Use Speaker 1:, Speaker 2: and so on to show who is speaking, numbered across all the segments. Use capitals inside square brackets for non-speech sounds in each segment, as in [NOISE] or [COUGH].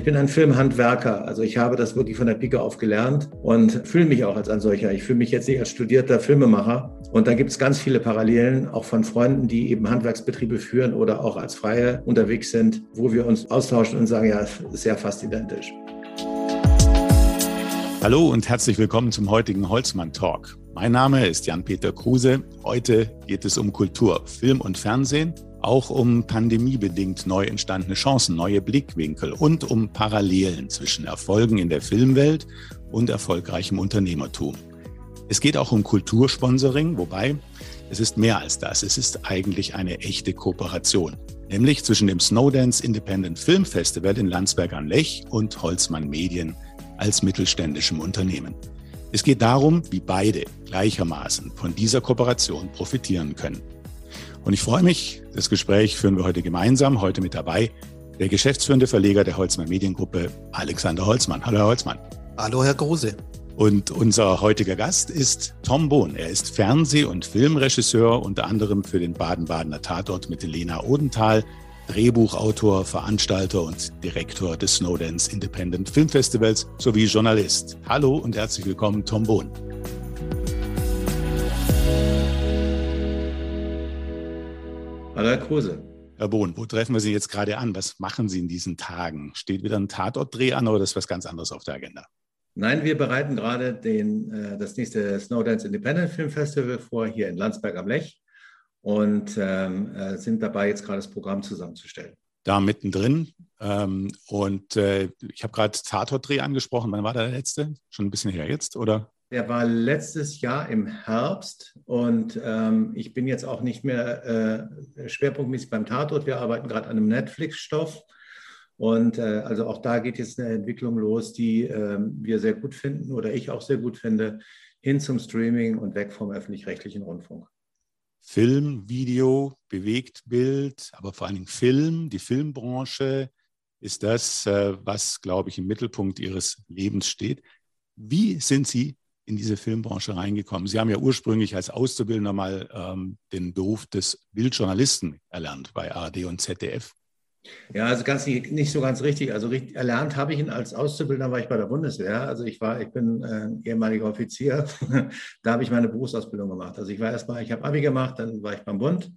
Speaker 1: Ich bin ein Filmhandwerker, also ich habe das wirklich von der Pike auf gelernt und fühle mich auch als ein solcher. Ich fühle mich jetzt nicht als studierter Filmemacher. Und da gibt es ganz viele Parallelen, auch von Freunden, die eben Handwerksbetriebe führen oder auch als Freie unterwegs sind, wo wir uns austauschen und sagen, ja, ist ja fast identisch.
Speaker 2: Hallo und herzlich willkommen zum heutigen Holzmann Talk. Mein Name ist Jan-Peter Kruse. Heute geht es um Kultur, Film und Fernsehen auch um pandemiebedingt neu entstandene Chancen, neue Blickwinkel und um Parallelen zwischen Erfolgen in der Filmwelt und erfolgreichem Unternehmertum. Es geht auch um Kultursponsoring, wobei es ist mehr als das. Es ist eigentlich eine echte Kooperation, nämlich zwischen dem Snowdance Independent Film Festival in Landsberg am Lech und Holzmann Medien als mittelständischem Unternehmen. Es geht darum, wie beide gleichermaßen von dieser Kooperation profitieren können. Und ich freue mich, das Gespräch führen wir heute gemeinsam. Heute mit dabei der geschäftsführende Verleger der Holzmann Mediengruppe, Alexander Holzmann. Hallo, Herr Holzmann.
Speaker 3: Hallo, Herr Grose.
Speaker 2: Und unser heutiger Gast ist Tom Bohn. Er ist Fernseh- und Filmregisseur, unter anderem für den Baden-Badener Tatort mit Helena Odenthal, Drehbuchautor, Veranstalter und Direktor des Snowdance Independent Film Festivals sowie Journalist. Hallo und herzlich willkommen, Tom Bohn.
Speaker 1: Hallo Herr Kruse.
Speaker 2: Herr Bohn, wo treffen wir Sie jetzt gerade an? Was machen Sie in diesen Tagen? Steht wieder ein Tatortdreh an oder ist was ganz anderes auf der Agenda?
Speaker 1: Nein, wir bereiten gerade den, äh, das nächste Snowdance Independent Film Festival vor, hier in Landsberg am Lech und ähm, äh, sind dabei, jetzt gerade das Programm zusammenzustellen.
Speaker 2: Da mittendrin. Ähm, und äh, ich habe gerade Tatortdreh angesprochen. Wann war der letzte? Schon ein bisschen her jetzt, oder?
Speaker 1: Der war letztes Jahr im Herbst und ähm, ich bin jetzt auch nicht mehr äh, schwerpunktmäßig beim Tatort. Wir arbeiten gerade an einem Netflix-Stoff. Und äh, also auch da geht jetzt eine Entwicklung los, die äh, wir sehr gut finden oder ich auch sehr gut finde, hin zum Streaming und weg vom öffentlich-rechtlichen Rundfunk.
Speaker 2: Film, Video, Bewegtbild, aber vor allen Dingen Film, die Filmbranche ist das, äh, was, glaube ich, im Mittelpunkt Ihres Lebens steht. Wie sind Sie in diese Filmbranche reingekommen? Sie haben ja ursprünglich als Auszubildender mal ähm, den Beruf des Bildjournalisten erlernt bei ARD und ZDF.
Speaker 1: Ja, also ganz nicht, nicht so ganz richtig. Also richtig, erlernt habe ich ihn als Auszubildender, war ich bei der Bundeswehr. Also ich war, ich bin äh, ehemaliger Offizier. [LAUGHS] da habe ich meine Berufsausbildung gemacht. Also ich war erstmal, ich habe Abi gemacht, dann war ich beim Bund,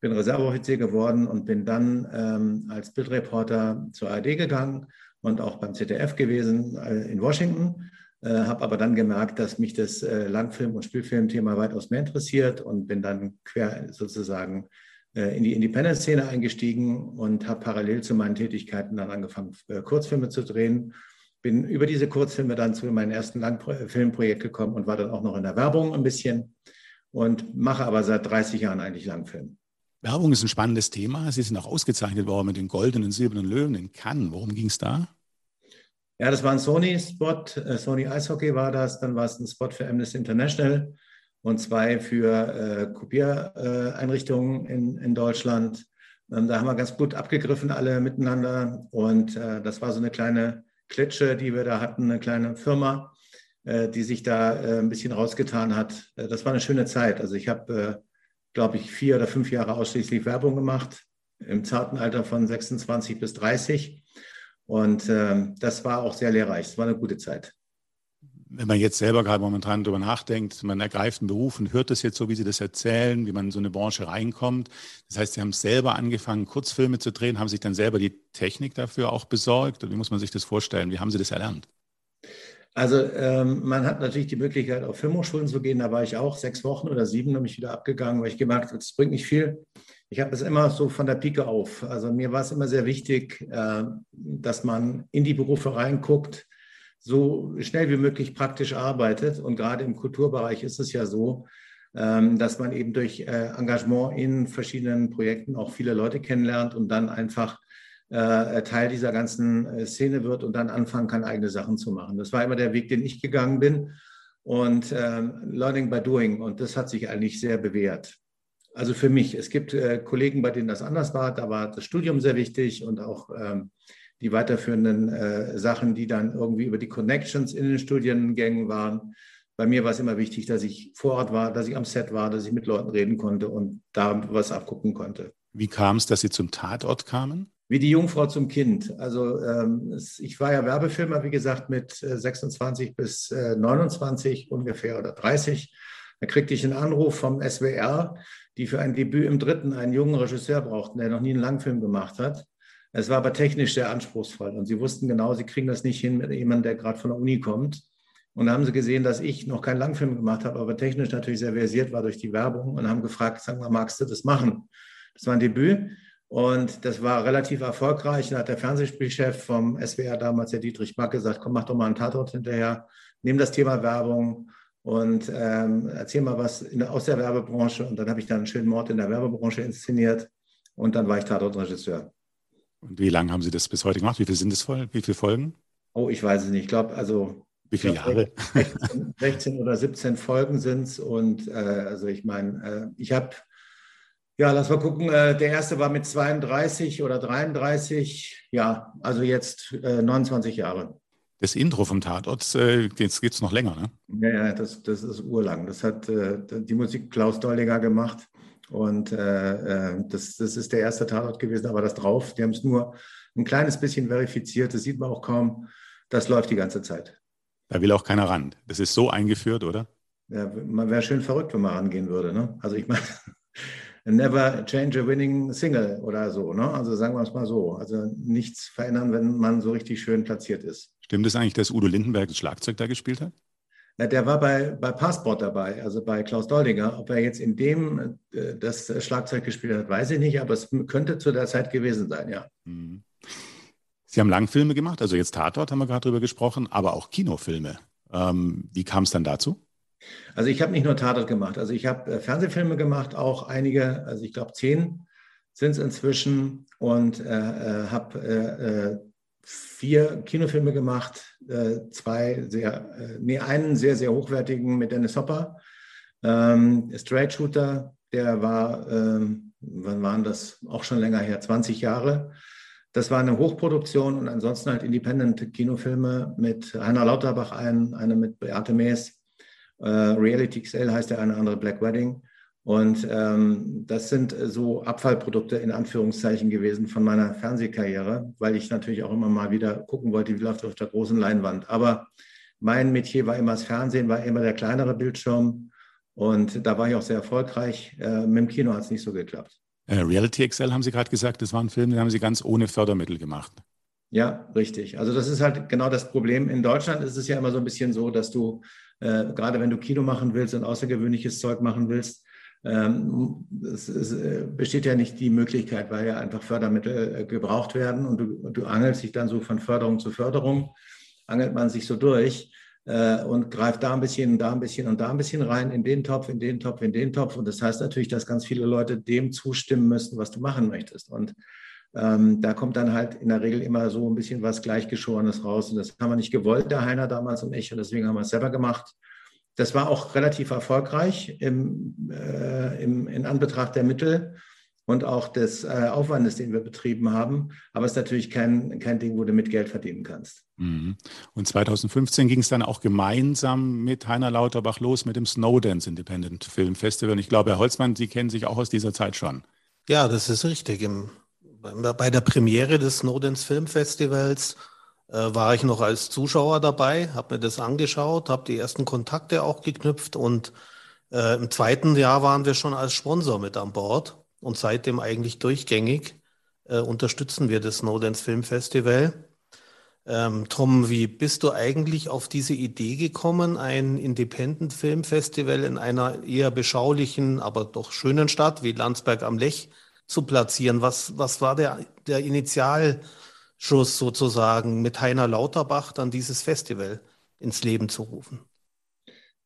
Speaker 1: bin Reserveoffizier geworden und bin dann ähm, als Bildreporter zur ARD gegangen und auch beim ZDF gewesen äh, in Washington äh, habe aber dann gemerkt, dass mich das äh, Langfilm- und Spielfilmthema weitaus mehr interessiert und bin dann quer sozusagen äh, in die Independent-Szene eingestiegen und habe parallel zu meinen Tätigkeiten dann angefangen, äh, Kurzfilme zu drehen. Bin über diese Kurzfilme dann zu meinem ersten Langfilmprojekt gekommen und war dann auch noch in der Werbung ein bisschen und mache aber seit 30 Jahren eigentlich Langfilm.
Speaker 2: Werbung ist ein spannendes Thema. Sie sind auch ausgezeichnet worden mit den goldenen, silbernen Löwen in Cannes. Worum ging es da?
Speaker 1: Ja, das war ein Sony-Spot, äh, Sony Eishockey war das, dann war es ein Spot für Amnesty International und zwei für äh, Kopiereinrichtungen in, in Deutschland. Ähm, da haben wir ganz gut abgegriffen, alle miteinander. Und äh, das war so eine kleine Klitsche, die wir da hatten, eine kleine Firma, äh, die sich da äh, ein bisschen rausgetan hat. Äh, das war eine schöne Zeit. Also ich habe, glaube ich, vier oder fünf Jahre ausschließlich Werbung gemacht, im zarten Alter von 26 bis 30 und ähm, das war auch sehr lehrreich. Es war eine gute Zeit.
Speaker 2: Wenn man jetzt selber gerade momentan darüber nachdenkt, man ergreift einen Beruf und hört das jetzt so, wie Sie das erzählen, wie man in so eine Branche reinkommt. Das heißt, Sie haben selber angefangen, Kurzfilme zu drehen, haben sich dann selber die Technik dafür auch besorgt. Oder wie muss man sich das vorstellen? Wie haben Sie das erlernt?
Speaker 1: Also ähm, man hat natürlich die Möglichkeit, auf Filmhochschulen zu gehen. Da war ich auch sechs Wochen oder sieben, habe ich wieder abgegangen, weil ich gemerkt habe, es bringt nicht viel ich habe es immer so von der Pike auf. Also mir war es immer sehr wichtig, äh, dass man in die Berufe reinguckt, so schnell wie möglich praktisch arbeitet. Und gerade im Kulturbereich ist es ja so, ähm, dass man eben durch äh, Engagement in verschiedenen Projekten auch viele Leute kennenlernt und dann einfach äh, Teil dieser ganzen Szene wird und dann anfangen kann, eigene Sachen zu machen. Das war immer der Weg, den ich gegangen bin. Und ähm, Learning by Doing. Und das hat sich eigentlich sehr bewährt. Also für mich. Es gibt äh, Kollegen, bei denen das anders war. Da war das Studium sehr wichtig und auch ähm, die weiterführenden äh, Sachen, die dann irgendwie über die Connections in den Studiengängen waren. Bei mir war es immer wichtig, dass ich vor Ort war, dass ich am Set war, dass ich mit Leuten reden konnte und da was abgucken konnte.
Speaker 2: Wie kam es, dass Sie zum Tatort kamen?
Speaker 1: wie die Jungfrau zum Kind. Also ähm, es, ich war ja Werbefilmer, wie gesagt, mit 26 äh, bis äh, 29 ungefähr oder 30. Da kriegte ich einen Anruf vom SWR, die für ein Debüt im Dritten einen jungen Regisseur brauchten, der noch nie einen Langfilm gemacht hat. Es war aber technisch sehr anspruchsvoll und sie wussten genau, sie kriegen das nicht hin mit jemandem, der gerade von der Uni kommt. Und da haben sie gesehen, dass ich noch keinen Langfilm gemacht habe, aber technisch natürlich sehr versiert war durch die Werbung und haben gefragt, sag mal, magst du das machen? Das war ein Debüt. Und das war relativ erfolgreich. Da hat der Fernsehspielchef vom SWR damals, der Dietrich Mack, gesagt, komm, mach doch mal einen Tatort hinterher, nimm das Thema Werbung und ähm, erzähl mal was in, aus der Werbebranche. Und dann habe ich dann einen schönen Mord in der Werbebranche inszeniert und dann war ich Tatortregisseur.
Speaker 2: Und wie lange haben Sie das bis heute gemacht? Wie viele sind es voll? Wie viele Folgen?
Speaker 1: Oh, ich weiß es nicht. Ich glaube, also
Speaker 2: wie viele Jahre?
Speaker 1: 16, 16, [LAUGHS] oder 17 Folgen sind es. Und äh, also ich meine, äh, ich habe ja, lass mal gucken. Äh, der erste war mit 32 oder 33. Ja, also jetzt äh, 29 Jahre.
Speaker 2: Das Intro vom Tatort, äh, jetzt geht es noch länger,
Speaker 1: ne? Ja, ja, das, das ist urlang. Das hat äh, die Musik Klaus Dollinger gemacht. Und äh, äh, das, das ist der erste Tatort gewesen, aber das drauf, die haben es nur ein kleines bisschen verifiziert, das sieht man auch kaum. Das läuft die ganze Zeit.
Speaker 2: Da will auch keiner ran. Das ist so eingeführt, oder?
Speaker 1: Ja, man wäre schön verrückt, wenn man rangehen würde. Ne? Also ich meine, [LAUGHS] never change a winning single oder so. Ne? Also sagen wir es mal so. Also nichts verändern, wenn man so richtig schön platziert ist.
Speaker 2: Stimmt es eigentlich, dass Udo Lindenberg das Schlagzeug da gespielt hat?
Speaker 1: Ja, der war bei, bei Passport dabei, also bei Klaus Doldinger. Ob er jetzt in dem äh, das Schlagzeug gespielt hat, weiß ich nicht, aber es könnte zu der Zeit gewesen sein, ja. Mhm.
Speaker 2: Sie haben Langfilme gemacht, also jetzt Tatort haben wir gerade drüber gesprochen, aber auch Kinofilme. Ähm, wie kam es dann dazu?
Speaker 1: Also ich habe nicht nur Tatort gemacht, also ich habe äh, Fernsehfilme gemacht, auch einige, also ich glaube zehn sind es inzwischen und äh, äh habe äh, äh, vier Kinofilme gemacht, äh, zwei sehr, nee, einen sehr, sehr hochwertigen mit Dennis Hopper, ähm, Straight Shooter, der war, ähm, wann waren das, auch schon länger her, 20 Jahre. Das war eine Hochproduktion und ansonsten halt Independent-Kinofilme mit Heiner Lauterbach, ein, eine mit Beate Mees, äh, Reality XL heißt der eine andere Black Wedding. Und ähm, das sind so Abfallprodukte in Anführungszeichen gewesen von meiner Fernsehkarriere, weil ich natürlich auch immer mal wieder gucken wollte, wie läuft es auf der großen Leinwand. Aber mein Metier war immer das Fernsehen, war immer der kleinere Bildschirm. Und da war ich auch sehr erfolgreich. Äh, mit dem Kino hat es nicht so geklappt.
Speaker 2: Äh, Reality XL haben Sie gerade gesagt, das war ein Film, den haben Sie ganz ohne Fördermittel gemacht.
Speaker 1: Ja, richtig. Also das ist halt genau das Problem. In Deutschland ist es ja immer so ein bisschen so, dass du äh, gerade wenn du Kino machen willst und außergewöhnliches Zeug machen willst, es, es, äh, besteht ja nicht die Möglichkeit, weil ja einfach Fördermittel äh, gebraucht werden und du, du angelst dich dann so von Förderung zu Förderung, angelt man sich so durch äh, und greift da ein bisschen, da ein bisschen und da ein bisschen rein, in den Topf, in den Topf, in den Topf. Und das heißt natürlich, dass ganz viele Leute dem zustimmen müssen, was du machen möchtest. Und ähm, da kommt dann halt in der Regel immer so ein bisschen was Gleichgeschorenes raus. Und das haben wir nicht gewollt, der Heiner damals und ich. Und deswegen haben wir es selber gemacht. Das war auch relativ erfolgreich im, äh, im, in Anbetracht der Mittel und auch des äh, Aufwandes, den wir betrieben haben. Aber es ist natürlich kein, kein Ding, wo du mit Geld verdienen kannst.
Speaker 2: Mhm. Und 2015 ging es dann auch gemeinsam mit Heiner Lauterbach los mit dem Snowdance Independent Film Festival. Und ich glaube, Herr Holzmann, Sie kennen sich auch aus dieser Zeit schon.
Speaker 3: Ja, das ist richtig. Im bei der Premiere des Snowdens Filmfestivals äh, war ich noch als Zuschauer dabei, habe mir das angeschaut, habe die ersten Kontakte auch geknüpft und äh, im zweiten Jahr waren wir schon als Sponsor mit an Bord und seitdem eigentlich durchgängig äh, unterstützen wir das Snowdens Filmfestival. Ähm, Tom, wie bist du eigentlich auf diese Idee gekommen, ein Independent Filmfestival in einer eher beschaulichen, aber doch schönen Stadt wie Landsberg am Lech zu platzieren? Was, was war der, der Initialschuss sozusagen mit Heiner Lauterbach dann dieses Festival ins Leben zu rufen?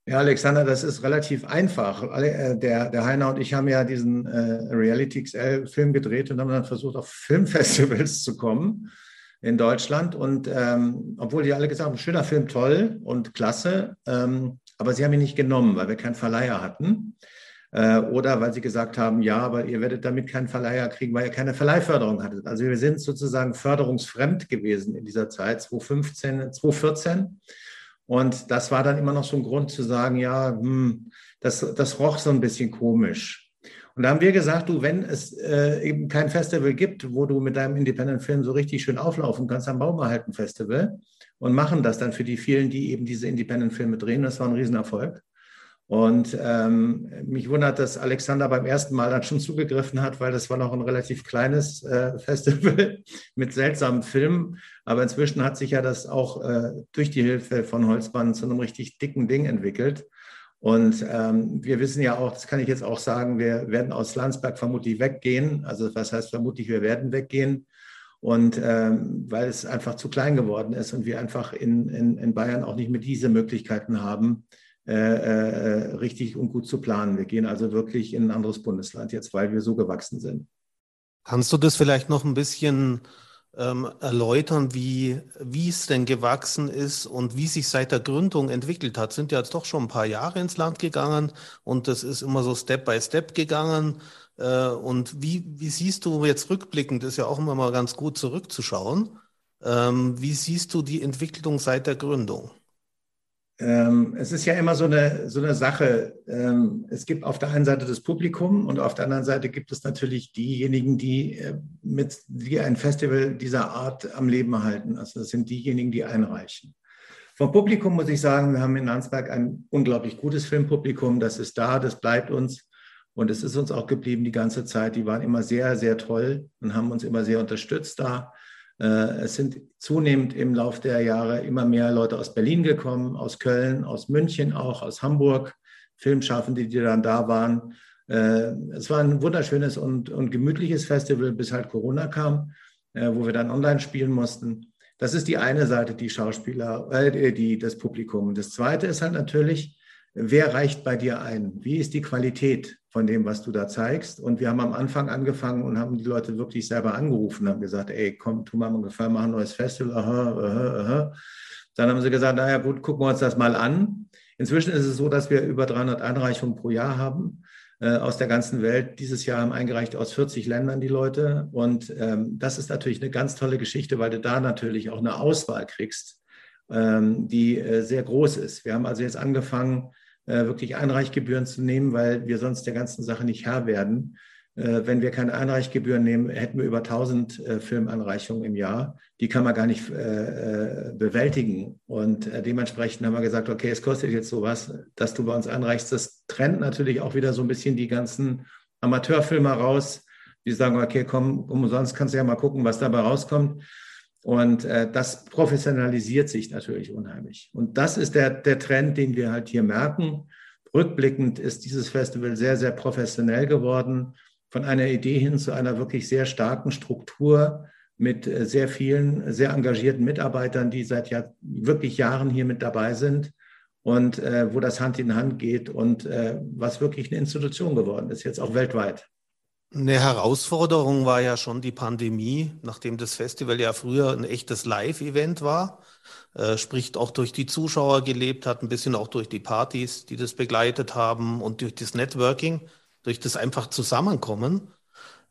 Speaker 1: Ja, Alexander, das ist relativ einfach. Äh, der, der Heiner und ich haben ja diesen äh, Reality XL-Film gedreht und haben dann versucht, auf Filmfestivals zu kommen in Deutschland. Und ähm, obwohl die alle gesagt haben, schöner Film, toll und klasse, ähm, aber sie haben ihn nicht genommen, weil wir keinen Verleiher hatten. Äh, oder weil sie gesagt haben, ja, aber ihr werdet damit keinen Verleiher kriegen, weil ihr keine Verleihförderung hattet. Also wir sind sozusagen förderungsfremd gewesen in dieser Zeit, 2015, 2014. Und das war dann immer noch so ein Grund zu sagen, ja, hm, das, das roch so ein bisschen komisch. Und da haben wir gesagt, du, wenn es äh, eben kein Festival gibt, wo du mit deinem Independent-Film so richtig schön auflaufen kannst, dann bauen wir halt ein Festival und machen das dann für die vielen, die eben diese Independent-Filme drehen. Das war ein Riesenerfolg. Und ähm, mich wundert, dass Alexander beim ersten Mal dann schon zugegriffen hat, weil das war noch ein relativ kleines äh, [LAUGHS] Festival mit seltsamen Filmen. Aber inzwischen hat sich ja das auch äh, durch die Hilfe von Holzbahn zu einem richtig dicken Ding entwickelt. Und ähm, wir wissen ja auch, das kann ich jetzt auch sagen, wir werden aus Landsberg vermutlich weggehen. Also was heißt vermutlich, wir werden weggehen. Und ähm, weil es einfach zu klein geworden ist und wir einfach in, in, in Bayern auch nicht mehr diese Möglichkeiten haben, äh, äh, richtig und gut zu planen. Wir gehen also wirklich in ein anderes Bundesland jetzt, weil wir so gewachsen sind.
Speaker 3: Kannst du das vielleicht noch ein bisschen ähm, erläutern, wie, wie es denn gewachsen ist und wie sich seit der Gründung entwickelt hat? Sind ja jetzt doch schon ein paar Jahre ins Land gegangen und das ist immer so Step by Step gegangen. Äh, und wie, wie siehst du jetzt rückblickend, ist ja auch immer mal ganz gut zurückzuschauen, ähm, wie siehst du die Entwicklung seit der Gründung?
Speaker 1: Ähm, es ist ja immer so eine, so eine Sache. Ähm, es gibt auf der einen Seite das Publikum und auf der anderen Seite gibt es natürlich diejenigen, die, äh, mit, die ein Festival dieser Art am Leben erhalten. Also das sind diejenigen, die einreichen. Vom Publikum muss ich sagen, wir haben in Landsberg ein unglaublich gutes Filmpublikum. Das ist da, das bleibt uns. Und es ist uns auch geblieben die ganze Zeit. Die waren immer sehr, sehr toll und haben uns immer sehr unterstützt da. Äh, es sind zunehmend im Laufe der Jahre immer mehr Leute aus Berlin gekommen, aus Köln, aus München auch, aus Hamburg, Filmschaffende, die dann da waren. Äh, es war ein wunderschönes und, und gemütliches Festival, bis halt Corona kam, äh, wo wir dann online spielen mussten. Das ist die eine Seite, die Schauspieler, äh, die, das Publikum. Das zweite ist halt natürlich, wer reicht bei dir ein? Wie ist die Qualität von dem, was du da zeigst? Und wir haben am Anfang angefangen und haben die Leute wirklich selber angerufen, haben gesagt, ey, komm, tu mal einen Gefallen, mach ein neues Festival. Aha, aha, aha. Dann haben sie gesagt, naja gut, gucken wir uns das mal an. Inzwischen ist es so, dass wir über 300 Einreichungen pro Jahr haben äh, aus der ganzen Welt. Dieses Jahr haben eingereicht aus 40 Ländern die Leute. Und ähm, das ist natürlich eine ganz tolle Geschichte, weil du da natürlich auch eine Auswahl kriegst, ähm, die äh, sehr groß ist. Wir haben also jetzt angefangen, wirklich Einreichgebühren zu nehmen, weil wir sonst der ganzen Sache nicht Herr werden. Äh, wenn wir keine Einreichgebühren nehmen, hätten wir über 1000 äh, Filmanreichungen im Jahr. Die kann man gar nicht bewältigen. Und dementsprechend haben wir gesagt, okay, es kostet jetzt sowas, dass du bei uns einreichst. Das trennt natürlich auch wieder so ein bisschen die ganzen Amateurfilmer raus. Die sagen, okay, komm, umsonst kannst du ja mal gucken, was dabei rauskommt. Und äh, das professionalisiert sich natürlich unheimlich. Und das ist der, der Trend, den wir halt hier merken. Rückblickend ist dieses Festival sehr, sehr professionell geworden, von einer Idee hin zu einer wirklich sehr starken Struktur mit äh, sehr vielen, sehr engagierten Mitarbeitern, die seit ja, wirklich Jahren hier mit dabei sind und äh, wo das Hand in Hand geht und äh, was wirklich eine Institution geworden ist, jetzt auch weltweit.
Speaker 3: Eine Herausforderung war ja schon die Pandemie, nachdem das Festival ja früher ein echtes Live-Event war, äh, sprich auch durch die Zuschauer gelebt hat, ein bisschen auch durch die Partys, die das begleitet haben und durch das Networking, durch das einfach Zusammenkommen.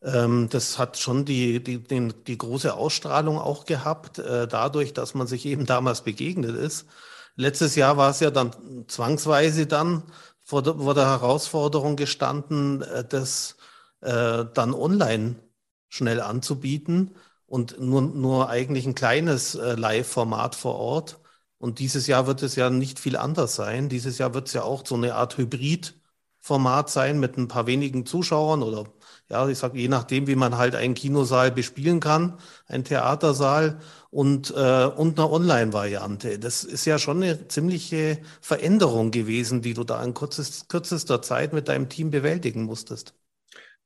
Speaker 3: Ähm, das hat schon die, die, den, die große Ausstrahlung auch gehabt, äh, dadurch, dass man sich eben damals begegnet ist. Letztes Jahr war es ja dann zwangsweise dann vor der, vor der Herausforderung gestanden, äh, dass äh, dann online schnell anzubieten und nur, nur eigentlich ein kleines äh, Live-Format vor Ort. Und dieses Jahr wird es ja nicht viel anders sein. Dieses Jahr wird es ja auch so eine Art Hybrid-Format sein mit ein paar wenigen Zuschauern oder ja, ich sage, je nachdem, wie man halt einen Kinosaal bespielen kann, einen Theatersaal und, äh, und eine Online-Variante. Das ist ja schon eine ziemliche Veränderung gewesen, die du da in kürzester Zeit mit deinem Team bewältigen musstest.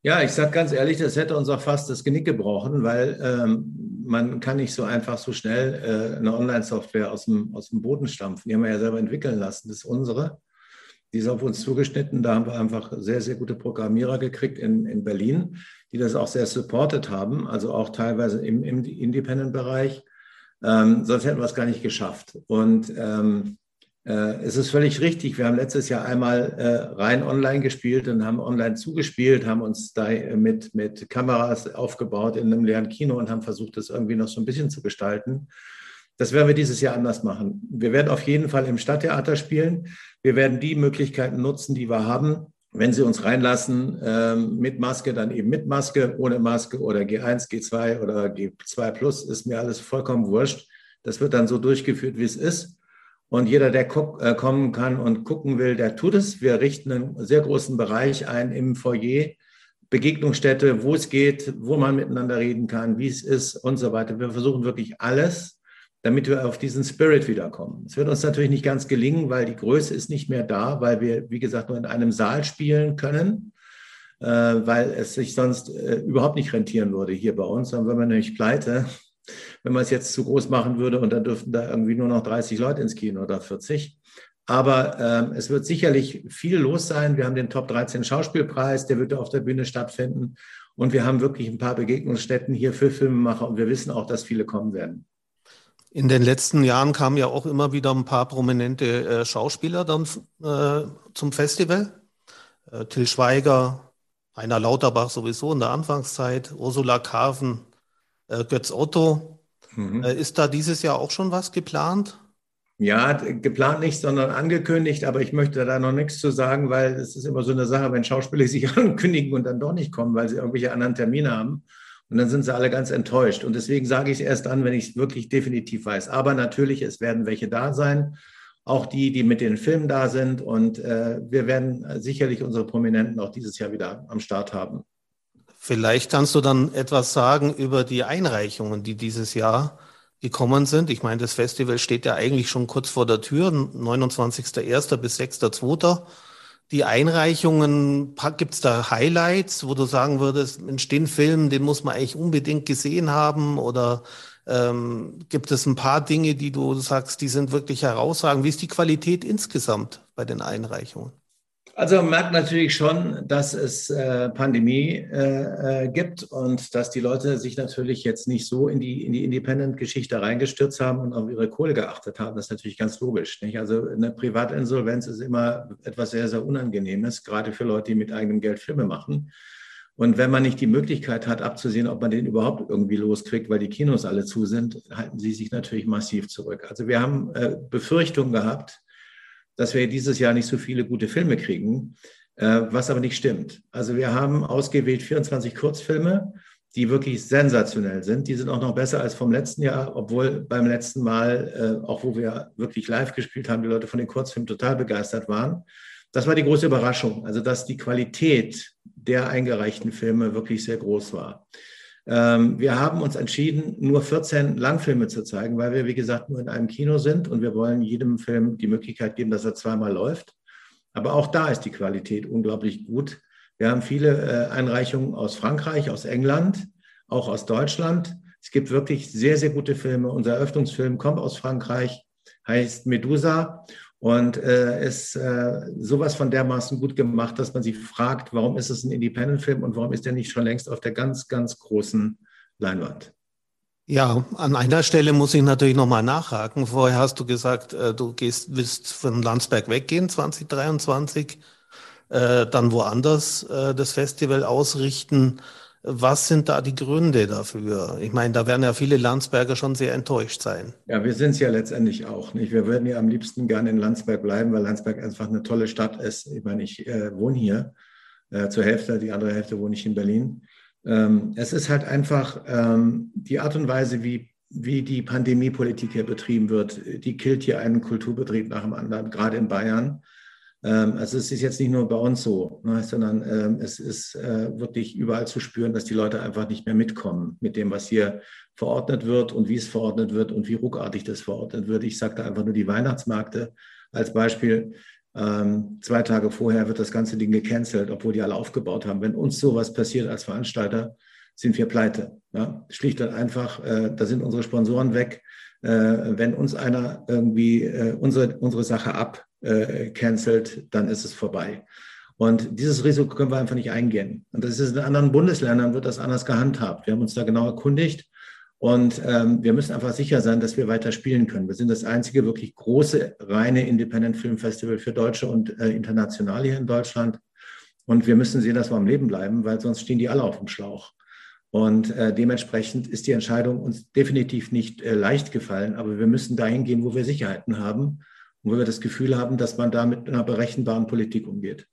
Speaker 1: Ja, ich sage ganz ehrlich, das hätte uns auch fast das Genick gebrochen, weil ähm, man kann nicht so einfach so schnell äh, eine Online-Software aus dem, aus dem Boden stampfen. Die haben wir ja selber entwickeln lassen. Das ist unsere. Die ist auf uns zugeschnitten. Da haben wir einfach sehr, sehr gute Programmierer gekriegt in, in Berlin, die das auch sehr supportet haben, also auch teilweise im, im Independent-Bereich. Ähm, sonst hätten wir es gar nicht geschafft. Und ähm, äh, es ist völlig richtig. Wir haben letztes Jahr einmal äh, rein online gespielt und haben online zugespielt, haben uns da äh, mit, mit Kameras aufgebaut in einem leeren Kino und haben versucht, das irgendwie noch so ein bisschen zu gestalten. Das werden wir dieses Jahr anders machen. Wir werden auf jeden Fall im Stadttheater spielen. Wir werden die Möglichkeiten nutzen, die wir haben. wenn Sie uns reinlassen, ähm, mit Maske, dann eben mit Maske, ohne Maske oder G1, G2 oder G2 Plus, ist mir alles vollkommen wurscht. Das wird dann so durchgeführt, wie es ist. Und jeder, der äh, kommen kann und gucken will, der tut es. Wir richten einen sehr großen Bereich ein im Foyer, Begegnungsstätte, wo es geht, wo man miteinander reden kann, wie es ist und so weiter. Wir versuchen wirklich alles, damit wir auf diesen Spirit wiederkommen. Es wird uns natürlich nicht ganz gelingen, weil die Größe ist nicht mehr da, weil wir, wie gesagt, nur in einem Saal spielen können, äh, weil es sich sonst äh, überhaupt nicht rentieren würde hier bei uns. Dann würden wir nämlich pleite wenn man es jetzt zu groß machen würde und dann dürften da irgendwie nur noch 30 Leute ins Kino oder 40. Aber ähm, es wird sicherlich viel los sein. Wir haben den Top 13 Schauspielpreis, der wird auf der Bühne stattfinden. Und wir haben wirklich ein paar Begegnungsstätten hier für Filmemacher und wir wissen auch, dass viele kommen werden.
Speaker 3: In den letzten Jahren kamen ja auch immer wieder ein paar prominente äh, Schauspieler dann äh, zum Festival. Äh, Till Schweiger, Heiner Lauterbach sowieso in der Anfangszeit, Ursula Carven, äh, Götz Otto. Mhm. Äh, ist da dieses Jahr auch schon was geplant?
Speaker 1: Ja, geplant nicht, sondern angekündigt, aber ich möchte da noch nichts zu sagen, weil es ist immer so eine Sache, wenn Schauspieler [LAUGHS] sich ankündigen und dann doch nicht kommen, weil sie irgendwelche anderen Termine haben. Und dann sind sie alle ganz enttäuscht. Und deswegen sage ich es erst an, wenn ich es wirklich definitiv weiß. Aber natürlich, es werden welche da sein, auch die, die mit den Filmen da sind. Und äh, wir werden sicherlich unsere Prominenten auch dieses Jahr wieder am Start haben.
Speaker 3: Vielleicht kannst du dann etwas sagen über die Einreichungen, die dieses Jahr gekommen sind. Ich meine, das Festival steht ja eigentlich schon kurz vor der Tür, 29.01. bis 6.02. Die Einreichungen, gibt es da Highlights, wo du sagen würdest, entstehen Film, den muss man eigentlich unbedingt gesehen haben? Oder ähm, gibt es ein paar Dinge, die du sagst, die sind wirklich herausragend? Wie ist die Qualität insgesamt bei den Einreichungen?
Speaker 1: Also man merkt natürlich schon, dass es äh, Pandemie äh, äh, gibt und dass die Leute sich natürlich jetzt nicht so in die, in die Independent-Geschichte reingestürzt haben und auf ihre Kohle geachtet haben. Das ist natürlich ganz logisch. Nicht? Also eine Privatinsolvenz ist immer etwas sehr, sehr Unangenehmes, gerade für Leute, die mit eigenem Geld Filme machen. Und wenn man nicht die Möglichkeit hat, abzusehen, ob man den überhaupt irgendwie loskriegt, weil die Kinos alle zu sind, halten sie sich natürlich massiv zurück. Also wir haben äh, Befürchtungen gehabt, dass wir dieses Jahr nicht so viele gute Filme kriegen, äh, was aber nicht stimmt. Also wir haben ausgewählt 24 Kurzfilme, die wirklich sensationell sind. Die sind auch noch besser als vom letzten Jahr, obwohl beim letzten Mal, äh, auch wo wir wirklich live gespielt haben, die Leute von den Kurzfilmen total begeistert waren. Das war die große Überraschung, also dass die Qualität der eingereichten Filme wirklich sehr groß war. Ähm, wir haben uns entschieden, nur 14 Langfilme zu zeigen, weil wir, wie gesagt, nur in einem Kino sind und wir wollen jedem Film die Möglichkeit geben, dass er zweimal läuft. Aber auch da ist die Qualität unglaublich gut. Wir haben viele äh, Einreichungen aus Frankreich, aus England, auch aus Deutschland. Es gibt wirklich sehr, sehr gute Filme. Unser Eröffnungsfilm kommt aus Frankreich, heißt Medusa und äh, ist äh, sowas von dermaßen gut gemacht, dass man sich fragt, warum ist es ein Independent-Film und warum ist der nicht schon längst auf der ganz, ganz großen Leinwand?
Speaker 3: Ja, an einer Stelle muss ich natürlich nochmal nachhaken. Vorher hast du gesagt, äh, du gehst, willst von Landsberg weggehen 2023, äh, dann woanders äh, das Festival ausrichten. Was sind da die Gründe dafür? Ich meine, da werden ja viele Landsberger schon sehr enttäuscht sein.
Speaker 1: Ja, wir sind es ja letztendlich auch. Nicht? Wir würden ja am liebsten gerne in Landsberg bleiben, weil Landsberg einfach eine tolle Stadt ist. Ich meine, ich äh, wohne hier äh, zur Hälfte, die andere Hälfte wohne ich in Berlin. Ähm, es ist halt einfach ähm, die Art und Weise, wie, wie die Pandemiepolitik hier betrieben wird, die killt hier einen Kulturbetrieb nach dem anderen, gerade in Bayern. Ähm, also es ist jetzt nicht nur bei uns so, ne, sondern ähm, es ist äh, wirklich überall zu spüren, dass die Leute einfach nicht mehr mitkommen mit dem, was hier verordnet wird und wie es verordnet wird und wie ruckartig das verordnet wird. Ich sage da einfach nur die Weihnachtsmärkte als Beispiel. Ähm, zwei Tage vorher wird das ganze Ding gecancelt, obwohl die alle aufgebaut haben. Wenn uns sowas passiert als Veranstalter, sind wir pleite. Ja? Schlicht und einfach, äh, da sind unsere Sponsoren weg. Äh, wenn uns einer irgendwie äh, unsere, unsere Sache ab äh, cancelt, dann ist es vorbei. Und dieses Risiko können wir einfach nicht eingehen. Und das ist in anderen Bundesländern wird das anders gehandhabt. Wir haben uns da genau erkundigt und ähm, wir müssen einfach sicher sein, dass wir weiter spielen können. Wir sind das einzige wirklich große, reine Independent Film Festival für Deutsche und äh, international hier in Deutschland. Und wir müssen sehen, dass wir am Leben bleiben, weil sonst stehen die alle auf dem Schlauch. Und äh, dementsprechend ist die Entscheidung uns definitiv nicht äh, leicht gefallen, aber wir müssen dahin gehen, wo wir Sicherheiten haben und wo wir das Gefühl haben, dass man da mit einer berechenbaren Politik umgeht.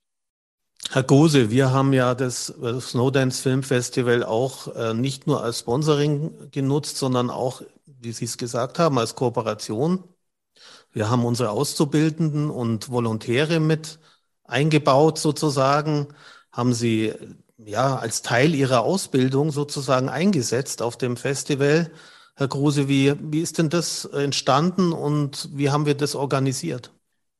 Speaker 3: Herr Gose, wir haben ja das Snowdance Film Festival auch äh, nicht nur als Sponsoring genutzt, sondern auch, wie Sie es gesagt haben, als Kooperation. Wir haben unsere Auszubildenden und Volontäre mit eingebaut sozusagen, haben sie ja als Teil ihrer Ausbildung sozusagen eingesetzt auf dem Festival. Herr Kruse, wie, wie ist denn das entstanden und wie haben wir das organisiert?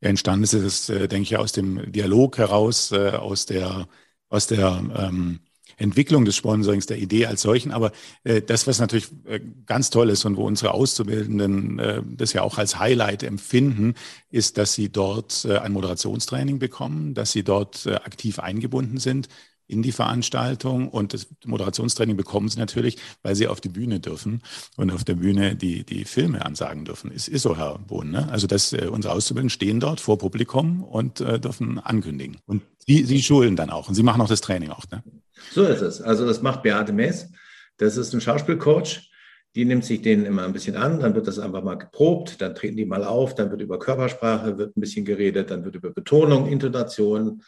Speaker 2: Ja, entstanden ist es, äh, denke ich, aus dem Dialog heraus, äh, aus der, aus der ähm, Entwicklung des Sponsorings, der Idee als solchen. Aber äh, das, was natürlich äh, ganz toll ist und wo unsere Auszubildenden äh, das ja auch als Highlight empfinden, ist, dass sie dort äh, ein Moderationstraining bekommen, dass sie dort äh, aktiv eingebunden sind in die Veranstaltung und das Moderationstraining bekommen sie natürlich, weil sie auf die Bühne dürfen und auf der Bühne die, die Filme ansagen dürfen. Ist, ist so, Herr Bohn. Ne? Also dass äh, unsere Auszubildenden stehen dort vor Publikum und äh, dürfen ankündigen. Und sie, sie schulen dann auch und sie machen auch das Training auch. Ne?
Speaker 1: So ist es. Also das macht Beate Mees. Das ist ein Schauspielcoach. Die nimmt sich denen immer ein bisschen an, dann wird das einfach mal geprobt, dann treten die mal auf, dann wird über Körpersprache wird ein bisschen geredet, dann wird über Betonung, Intonation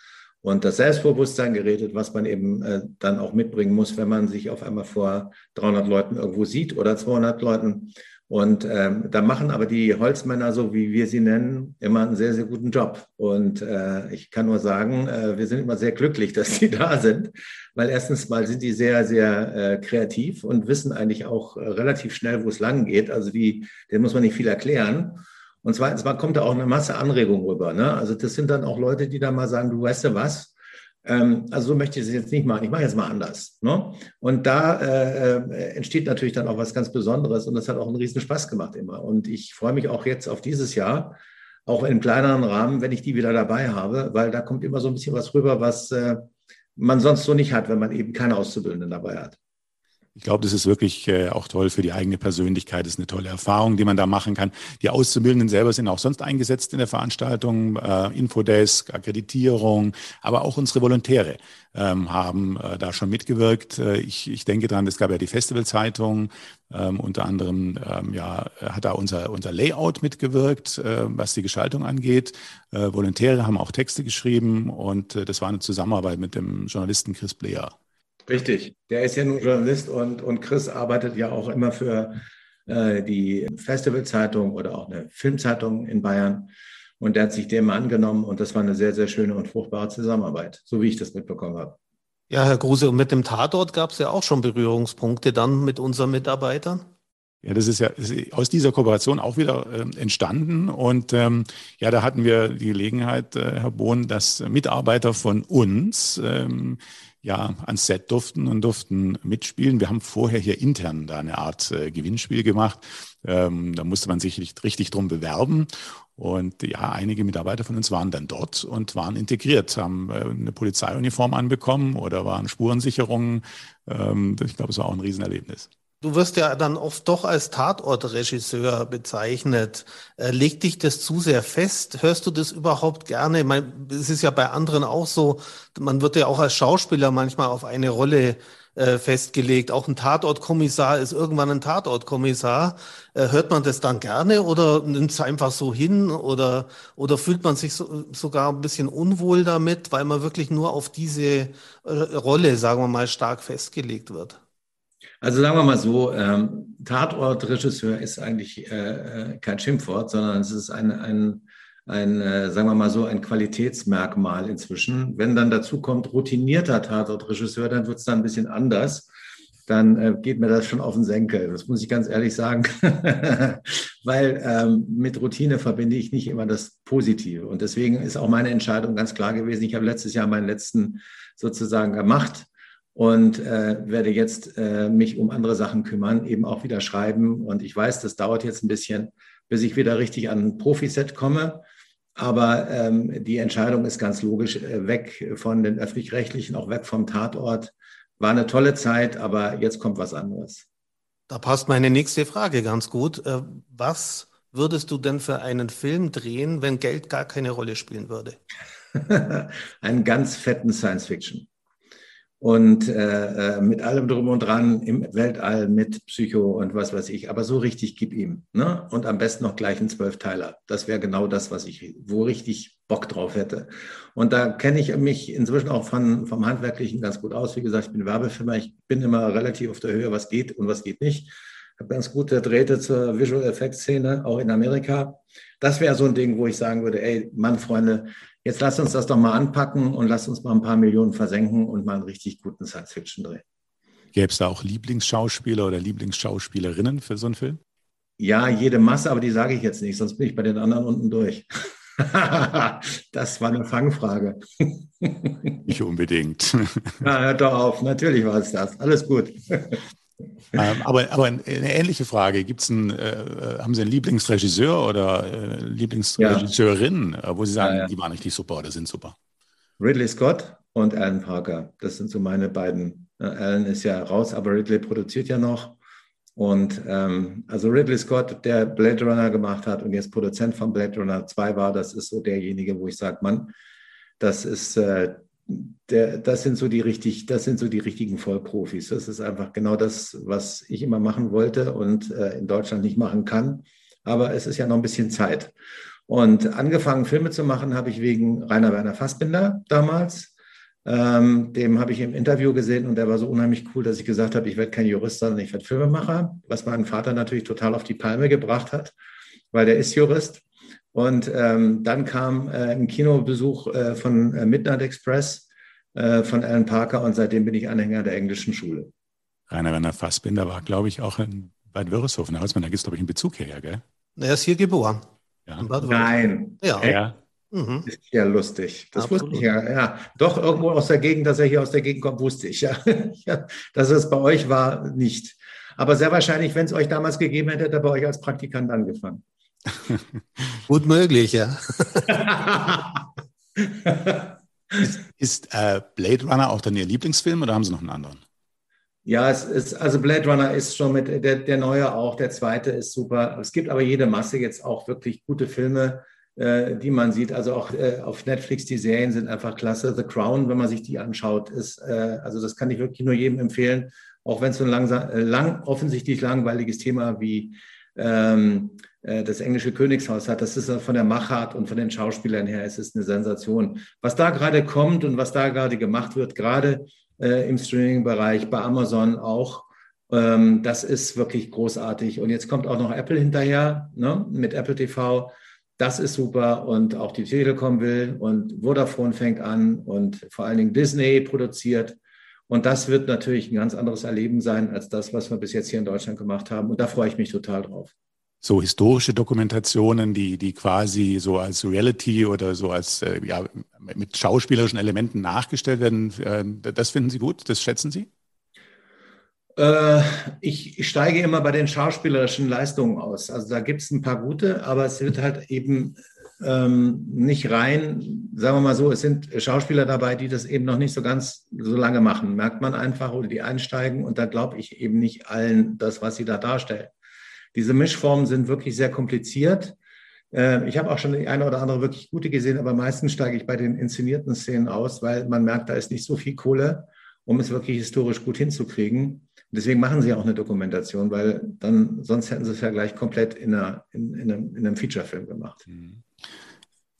Speaker 1: und das Selbstbewusstsein geredet, was man eben äh, dann auch mitbringen muss, wenn man sich auf einmal vor 300 Leuten irgendwo sieht oder 200 Leuten. Und ähm, da machen aber die Holzmänner, so wie wir sie nennen, immer einen sehr, sehr guten Job. Und äh, ich kann nur sagen, äh, wir sind immer sehr glücklich, [LAUGHS] dass die da sind, weil erstens mal sind die sehr, sehr äh, kreativ und wissen eigentlich auch äh, relativ schnell, wo es lang geht. Also die, denen muss man nicht viel erklären. Und zweitens mal kommt da auch eine Masse Anregung rüber. Ne? Also das sind dann auch Leute, die da mal sagen, du weißt du was, ähm, also so möchte ich es jetzt nicht machen. Ich mache jetzt mal anders. Ne? Und da äh, äh, entsteht natürlich dann auch was ganz Besonderes und das hat auch einen riesen Spaß gemacht immer. Und ich freue mich auch jetzt auf dieses Jahr, auch in kleineren Rahmen, wenn ich die wieder dabei habe, weil da kommt immer so ein bisschen was rüber, was äh, man sonst so nicht hat, wenn man eben keine Auszubildenden dabei hat.
Speaker 2: Ich glaube, das ist wirklich äh, auch toll für die eigene Persönlichkeit. Das ist eine tolle Erfahrung, die man da machen kann. Die Auszubildenden selber sind auch sonst eingesetzt in der Veranstaltung, äh, Infodesk, Akkreditierung, aber auch unsere Volontäre ähm, haben äh, da schon mitgewirkt. Äh, ich, ich denke dran, es gab ja die Festivalzeitung, ähm, unter anderem ähm, ja, hat da unser, unser Layout mitgewirkt, äh, was die Gestaltung angeht. Äh, Volontäre haben auch Texte geschrieben und äh, das war eine Zusammenarbeit mit dem Journalisten Chris Bleer.
Speaker 1: Richtig, der ist ja nun Journalist und, und Chris arbeitet ja auch immer für äh, die Festivalzeitung oder auch eine Filmzeitung in Bayern. Und der hat sich dem angenommen und das war eine sehr, sehr schöne und fruchtbare Zusammenarbeit, so wie ich das mitbekommen habe.
Speaker 3: Ja, Herr Gruse, und mit dem Tatort gab es ja auch schon Berührungspunkte dann mit unseren Mitarbeitern?
Speaker 2: Ja, das ist ja ist aus dieser Kooperation auch wieder äh, entstanden. Und ähm, ja, da hatten wir die Gelegenheit, äh, Herr Bohn, dass Mitarbeiter von uns ähm, ja ans Set durften und durften mitspielen. Wir haben vorher hier intern da eine Art äh, Gewinnspiel gemacht. Ähm, da musste man sich richtig, richtig drum bewerben. Und ja, einige Mitarbeiter von uns waren dann dort und waren integriert, haben äh, eine Polizeiuniform anbekommen oder waren Spurensicherungen. Ähm, ich glaube, es war auch ein Riesenerlebnis.
Speaker 3: Du wirst ja dann oft doch als Tatortregisseur bezeichnet. Äh, legt dich das zu sehr fest? Hörst du das überhaupt gerne? Ich meine, es ist ja bei anderen auch so, man wird ja auch als Schauspieler manchmal auf eine Rolle äh, festgelegt. Auch ein Tatortkommissar ist irgendwann ein Tatortkommissar. Äh, hört man das dann gerne oder nimmt es einfach so hin oder, oder fühlt man sich so, sogar ein bisschen unwohl damit, weil man wirklich nur auf diese äh, Rolle, sagen wir mal, stark festgelegt wird?
Speaker 1: Also sagen wir mal so, ähm, Tatortregisseur ist eigentlich äh, äh, kein Schimpfwort, sondern es ist ein, ein, ein äh, sagen wir mal so, ein Qualitätsmerkmal inzwischen. Wenn dann dazu kommt routinierter Tatortregisseur, dann wird es dann ein bisschen anders. Dann äh, geht mir das schon auf den Senkel. Das muss ich ganz ehrlich sagen, [LAUGHS] weil ähm, mit Routine verbinde ich nicht immer das Positive. Und deswegen ist auch meine Entscheidung ganz klar gewesen. Ich habe letztes Jahr meinen letzten sozusagen gemacht und äh, werde jetzt äh, mich um andere Sachen kümmern, eben auch wieder schreiben. Und ich weiß, das dauert jetzt ein bisschen, bis ich wieder richtig an ein Profiset komme. Aber ähm, die Entscheidung ist ganz logisch, äh, weg von den öffentlich-rechtlichen, auch weg vom Tatort. War eine tolle Zeit, aber jetzt kommt was anderes.
Speaker 3: Da passt meine nächste Frage ganz gut. Äh, was würdest du denn für einen Film drehen, wenn Geld gar keine Rolle spielen würde? [LAUGHS]
Speaker 1: einen ganz fetten Science-Fiction. Und äh, äh, mit allem drum und dran im Weltall mit Psycho und was weiß ich. Aber so richtig gib ihm. Ne? Und am besten noch gleich einen Zwölfteiler. Das wäre genau das, was ich, wo richtig Bock drauf hätte. Und da kenne ich mich inzwischen auch von, vom Handwerklichen ganz gut aus. Wie gesagt, ich bin Werbefirma. Ich bin immer relativ auf der Höhe, was geht und was geht nicht. Ich habe ganz gute Drähte zur Visual Effects Szene, auch in Amerika. Das wäre so ein Ding, wo ich sagen würde, ey, Mann, Freunde, Jetzt lasst uns das doch mal anpacken und lasst uns mal ein paar Millionen versenken und mal einen richtig guten Science-Fiction drehen.
Speaker 2: Gäbe es da auch Lieblingsschauspieler oder Lieblingsschauspielerinnen für so einen Film?
Speaker 1: Ja, jede Masse, aber die sage ich jetzt nicht, sonst bin ich bei den anderen unten durch. [LAUGHS] das war eine Fangfrage.
Speaker 2: Nicht unbedingt. [LAUGHS]
Speaker 1: Na, hört doch auf, natürlich war es das. Alles gut. [LAUGHS]
Speaker 2: ähm, aber, aber eine ähnliche Frage. Gibt's einen, äh, haben Sie einen Lieblingsregisseur oder äh, Lieblingsregisseurin, ja. Äh, wo Sie sagen, ja, ja. die waren richtig super oder sind super?
Speaker 1: Ridley Scott und Alan Parker. Das sind so meine beiden. Äh, Alan ist ja raus, aber Ridley produziert ja noch. Und ähm, also Ridley Scott, der Blade Runner gemacht hat und jetzt Produzent von Blade Runner 2 war, das ist so derjenige, wo ich sage, Mann, das ist äh, der, das sind so die richtig, das sind so die richtigen Vollprofis. Das ist einfach genau das, was ich immer machen wollte und äh, in Deutschland nicht machen kann. Aber es ist ja noch ein bisschen Zeit. Und angefangen, Filme zu machen, habe ich wegen Rainer Werner Fassbinder damals. Ähm, dem habe ich im Interview gesehen und der war so unheimlich cool, dass ich gesagt habe, ich werde kein Jurist, sondern ich werde Filmemacher, was meinen Vater natürlich total auf die Palme gebracht hat, weil der ist Jurist. Und ähm, dann kam äh, ein Kinobesuch äh, von äh, Midnight Express äh, von Alan Parker und seitdem bin ich Anhänger der englischen Schule.
Speaker 2: Rainer Werner Fassbinder war, glaube ich, auch in Bad Wörishofen. Da da gibt es, glaube ich, einen Bezug hierher, gell?
Speaker 3: Er ist hier geboren.
Speaker 1: Ja. Nein.
Speaker 3: Ja.
Speaker 1: ja. Mhm. Ist ja lustig. Das Absolut. wusste ich ja. ja. Doch, irgendwo aus der Gegend, dass er hier aus der Gegend kommt, wusste ich ja. [LAUGHS] dass es bei euch war, nicht. Aber sehr wahrscheinlich, wenn es euch damals gegeben hätte, hätte er bei euch als Praktikant angefangen.
Speaker 3: Gut möglich, ja. [LAUGHS]
Speaker 2: ist, ist äh, Blade Runner auch dann Ihr Lieblingsfilm oder haben Sie noch einen anderen?
Speaker 1: Ja, es ist, also Blade Runner ist schon mit, der, der neue auch, der zweite ist super. Es gibt aber jede Masse jetzt auch wirklich gute Filme, äh, die man sieht. Also auch äh, auf Netflix, die Serien sind einfach klasse. The Crown, wenn man sich die anschaut, ist, äh, also das kann ich wirklich nur jedem empfehlen, auch wenn es so ein langsam, äh, lang, offensichtlich langweiliges Thema wie ähm, äh, das englische Königshaus hat. Das ist von der Machart und von den Schauspielern her, es ist eine Sensation. Was da gerade kommt und was da gerade gemacht wird, gerade äh, im Streaming-Bereich, bei Amazon auch, ähm, das ist wirklich großartig. Und jetzt kommt auch noch Apple hinterher ne, mit Apple TV. Das ist super und auch die Telekom will und Vodafone fängt an und vor allen Dingen Disney produziert. Und das wird natürlich ein ganz anderes Erleben sein als das, was wir bis jetzt hier in Deutschland gemacht haben. Und da freue ich mich total drauf.
Speaker 2: So historische Dokumentationen, die, die quasi so als Reality oder so als äh, ja, mit schauspielerischen Elementen nachgestellt werden, äh, das finden Sie gut? Das schätzen Sie?
Speaker 1: Äh, ich steige immer bei den schauspielerischen Leistungen aus. Also da gibt es ein paar gute, aber es wird halt eben ähm, nicht rein, sagen wir mal so, es sind Schauspieler dabei, die das eben noch nicht so ganz so lange machen, merkt man einfach, oder die einsteigen und da glaube ich eben nicht allen das, was sie da darstellen. Diese Mischformen sind wirklich sehr kompliziert. Äh, ich habe auch schon die eine oder andere wirklich gute gesehen, aber meistens steige ich bei den inszenierten Szenen aus, weil man merkt, da ist nicht so viel Kohle, um es wirklich historisch gut hinzukriegen. Deswegen machen sie auch eine Dokumentation, weil dann sonst hätten sie es ja gleich komplett in, einer, in, in einem, in einem Feature-Film gemacht. Mhm.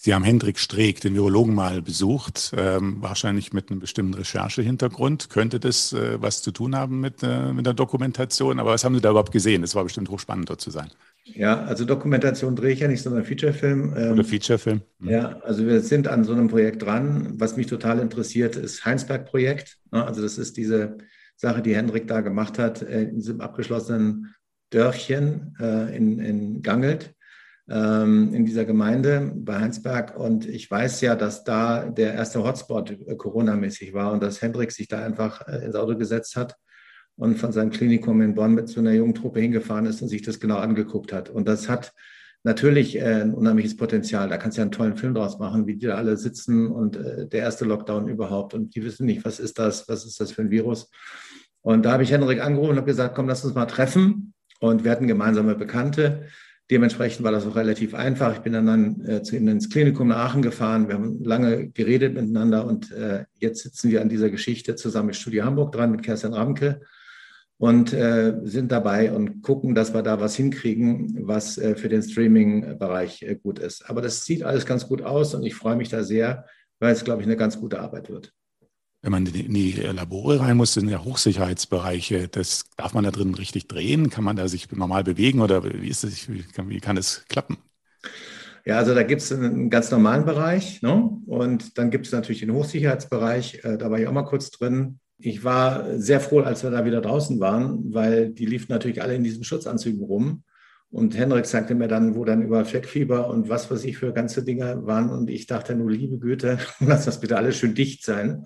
Speaker 2: Sie haben Hendrik Streeck, den Virologen, mal besucht, ähm, wahrscheinlich mit einem bestimmten Recherchehintergrund. Könnte das äh, was zu tun haben mit, äh, mit der Dokumentation? Aber was haben Sie da überhaupt gesehen? Es war bestimmt hochspannend, dort zu sein.
Speaker 1: Ja, also Dokumentation drehe ich ja nicht, sondern Featurefilm.
Speaker 2: Ähm, Oder Featurefilm.
Speaker 1: Mhm. Ja, also wir sind an so einem Projekt dran. Was mich total interessiert, ist Heinsberg-Projekt. Also das ist diese Sache, die Hendrik da gemacht hat, äh, in diesem abgeschlossenen Dörfchen äh, in, in Gangelt in dieser Gemeinde bei Heinsberg. Und ich weiß ja, dass da der erste Hotspot äh, Corona-mäßig war und dass Hendrik sich da einfach äh, ins Auto gesetzt hat und von seinem Klinikum in Bonn mit so einer jungen Truppe hingefahren ist und sich das genau angeguckt hat. Und das hat natürlich äh, ein unheimliches Potenzial. Da kannst du ja einen tollen Film draus machen, wie die da alle sitzen und der erste Lockdown überhaupt. Und die wissen nicht, was ist das, was ist das für ein Virus. Und da habe ich Hendrik angerufen und habe gesagt, komm, lass uns mal treffen. Und wir hatten gemeinsame Bekannte Dementsprechend war das auch relativ einfach. Ich bin dann, dann äh, zu ihm ins Klinikum nach Aachen gefahren. Wir haben lange geredet miteinander und äh, jetzt sitzen wir an dieser Geschichte zusammen mit Studio Hamburg dran, mit Kerstin Ramke und äh, sind dabei und gucken, dass wir da was hinkriegen, was äh, für den Streaming-Bereich äh, gut ist. Aber das sieht alles ganz gut aus und ich freue mich da sehr, weil es, glaube ich, eine ganz gute Arbeit wird
Speaker 2: wenn man in die Labore rein muss, sind ja Hochsicherheitsbereiche. Das darf man da drin richtig drehen? Kann man da sich normal bewegen oder wie ist das, wie kann, wie kann es klappen?
Speaker 1: Ja, also da gibt es einen ganz normalen Bereich ne? und dann gibt es natürlich den Hochsicherheitsbereich. Äh, da war ich auch mal kurz drin. Ich war sehr froh, als wir da wieder draußen waren, weil die liefen natürlich alle in diesen Schutzanzügen rum. Und Henrik sagte mir dann, wo dann über Fleckfieber und was weiß ich für ganze Dinge waren. Und ich dachte nur, liebe Güte, [LAUGHS] lass das bitte alles schön dicht sein.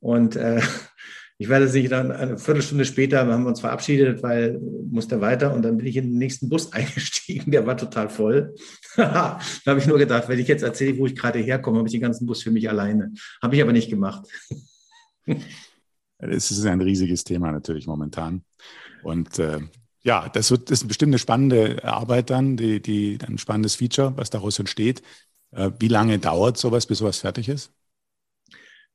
Speaker 1: Und äh, [LAUGHS] ich werde sich dann eine Viertelstunde später, haben wir uns verabschiedet, weil musste weiter und dann bin ich in den nächsten Bus [LAUGHS] eingestiegen, der war total voll. da habe ich nur gedacht, wenn ich jetzt erzähle, wo ich gerade herkomme, habe ich den ganzen Bus für mich alleine. Habe ich aber nicht gemacht.
Speaker 2: Es ist ein riesiges Thema natürlich momentan. Und äh, ja, das, wird, ist bestimmt eine spannende Arbeit dann, die, die, ein spannendes Feature, was daraus entsteht. Äh, wie lange dauert sowas, bis sowas fertig ist?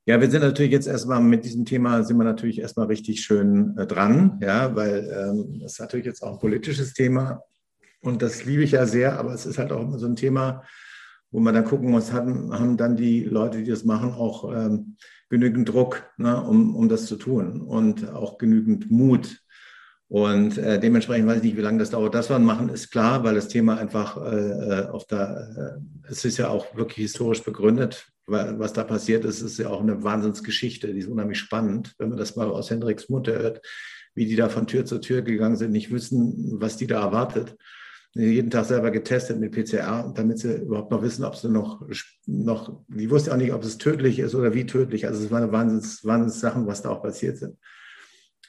Speaker 1: Ja, wir sind natürlich jetzt erstmal mit diesem Thema, sind wir natürlich erstmal richtig schön äh, dran, ja, weil ähm, natürlich jetzt auch ein politisches Thema und das liebe ich ja sehr, aber es ist halt auch immer so ein Thema, wo man dann gucken muss, haben, haben dann die Leute, die das machen, auch ähm, genügend Druck, ne, um, um das zu tun und auch genügend Mut. Und äh, dementsprechend weiß ich nicht, wie lange das dauert. Das wir machen, ist klar, weil das Thema einfach äh, äh auf der, äh, es ist ja auch wirklich historisch begründet, weil, was da passiert ist, ist ja auch eine Wahnsinnsgeschichte, die ist unheimlich spannend, wenn man das mal aus Hendriks Mutter hört, wie die da von Tür zu Tür gegangen sind, nicht wissen, was die da erwartet. Jeden Tag selber getestet mit PCR, damit sie überhaupt noch wissen, ob sie noch, noch, die wusste auch nicht, ob es tödlich ist oder wie tödlich. Also es waren Wahnsinns, Wahnsinns Sachen, was da auch passiert sind.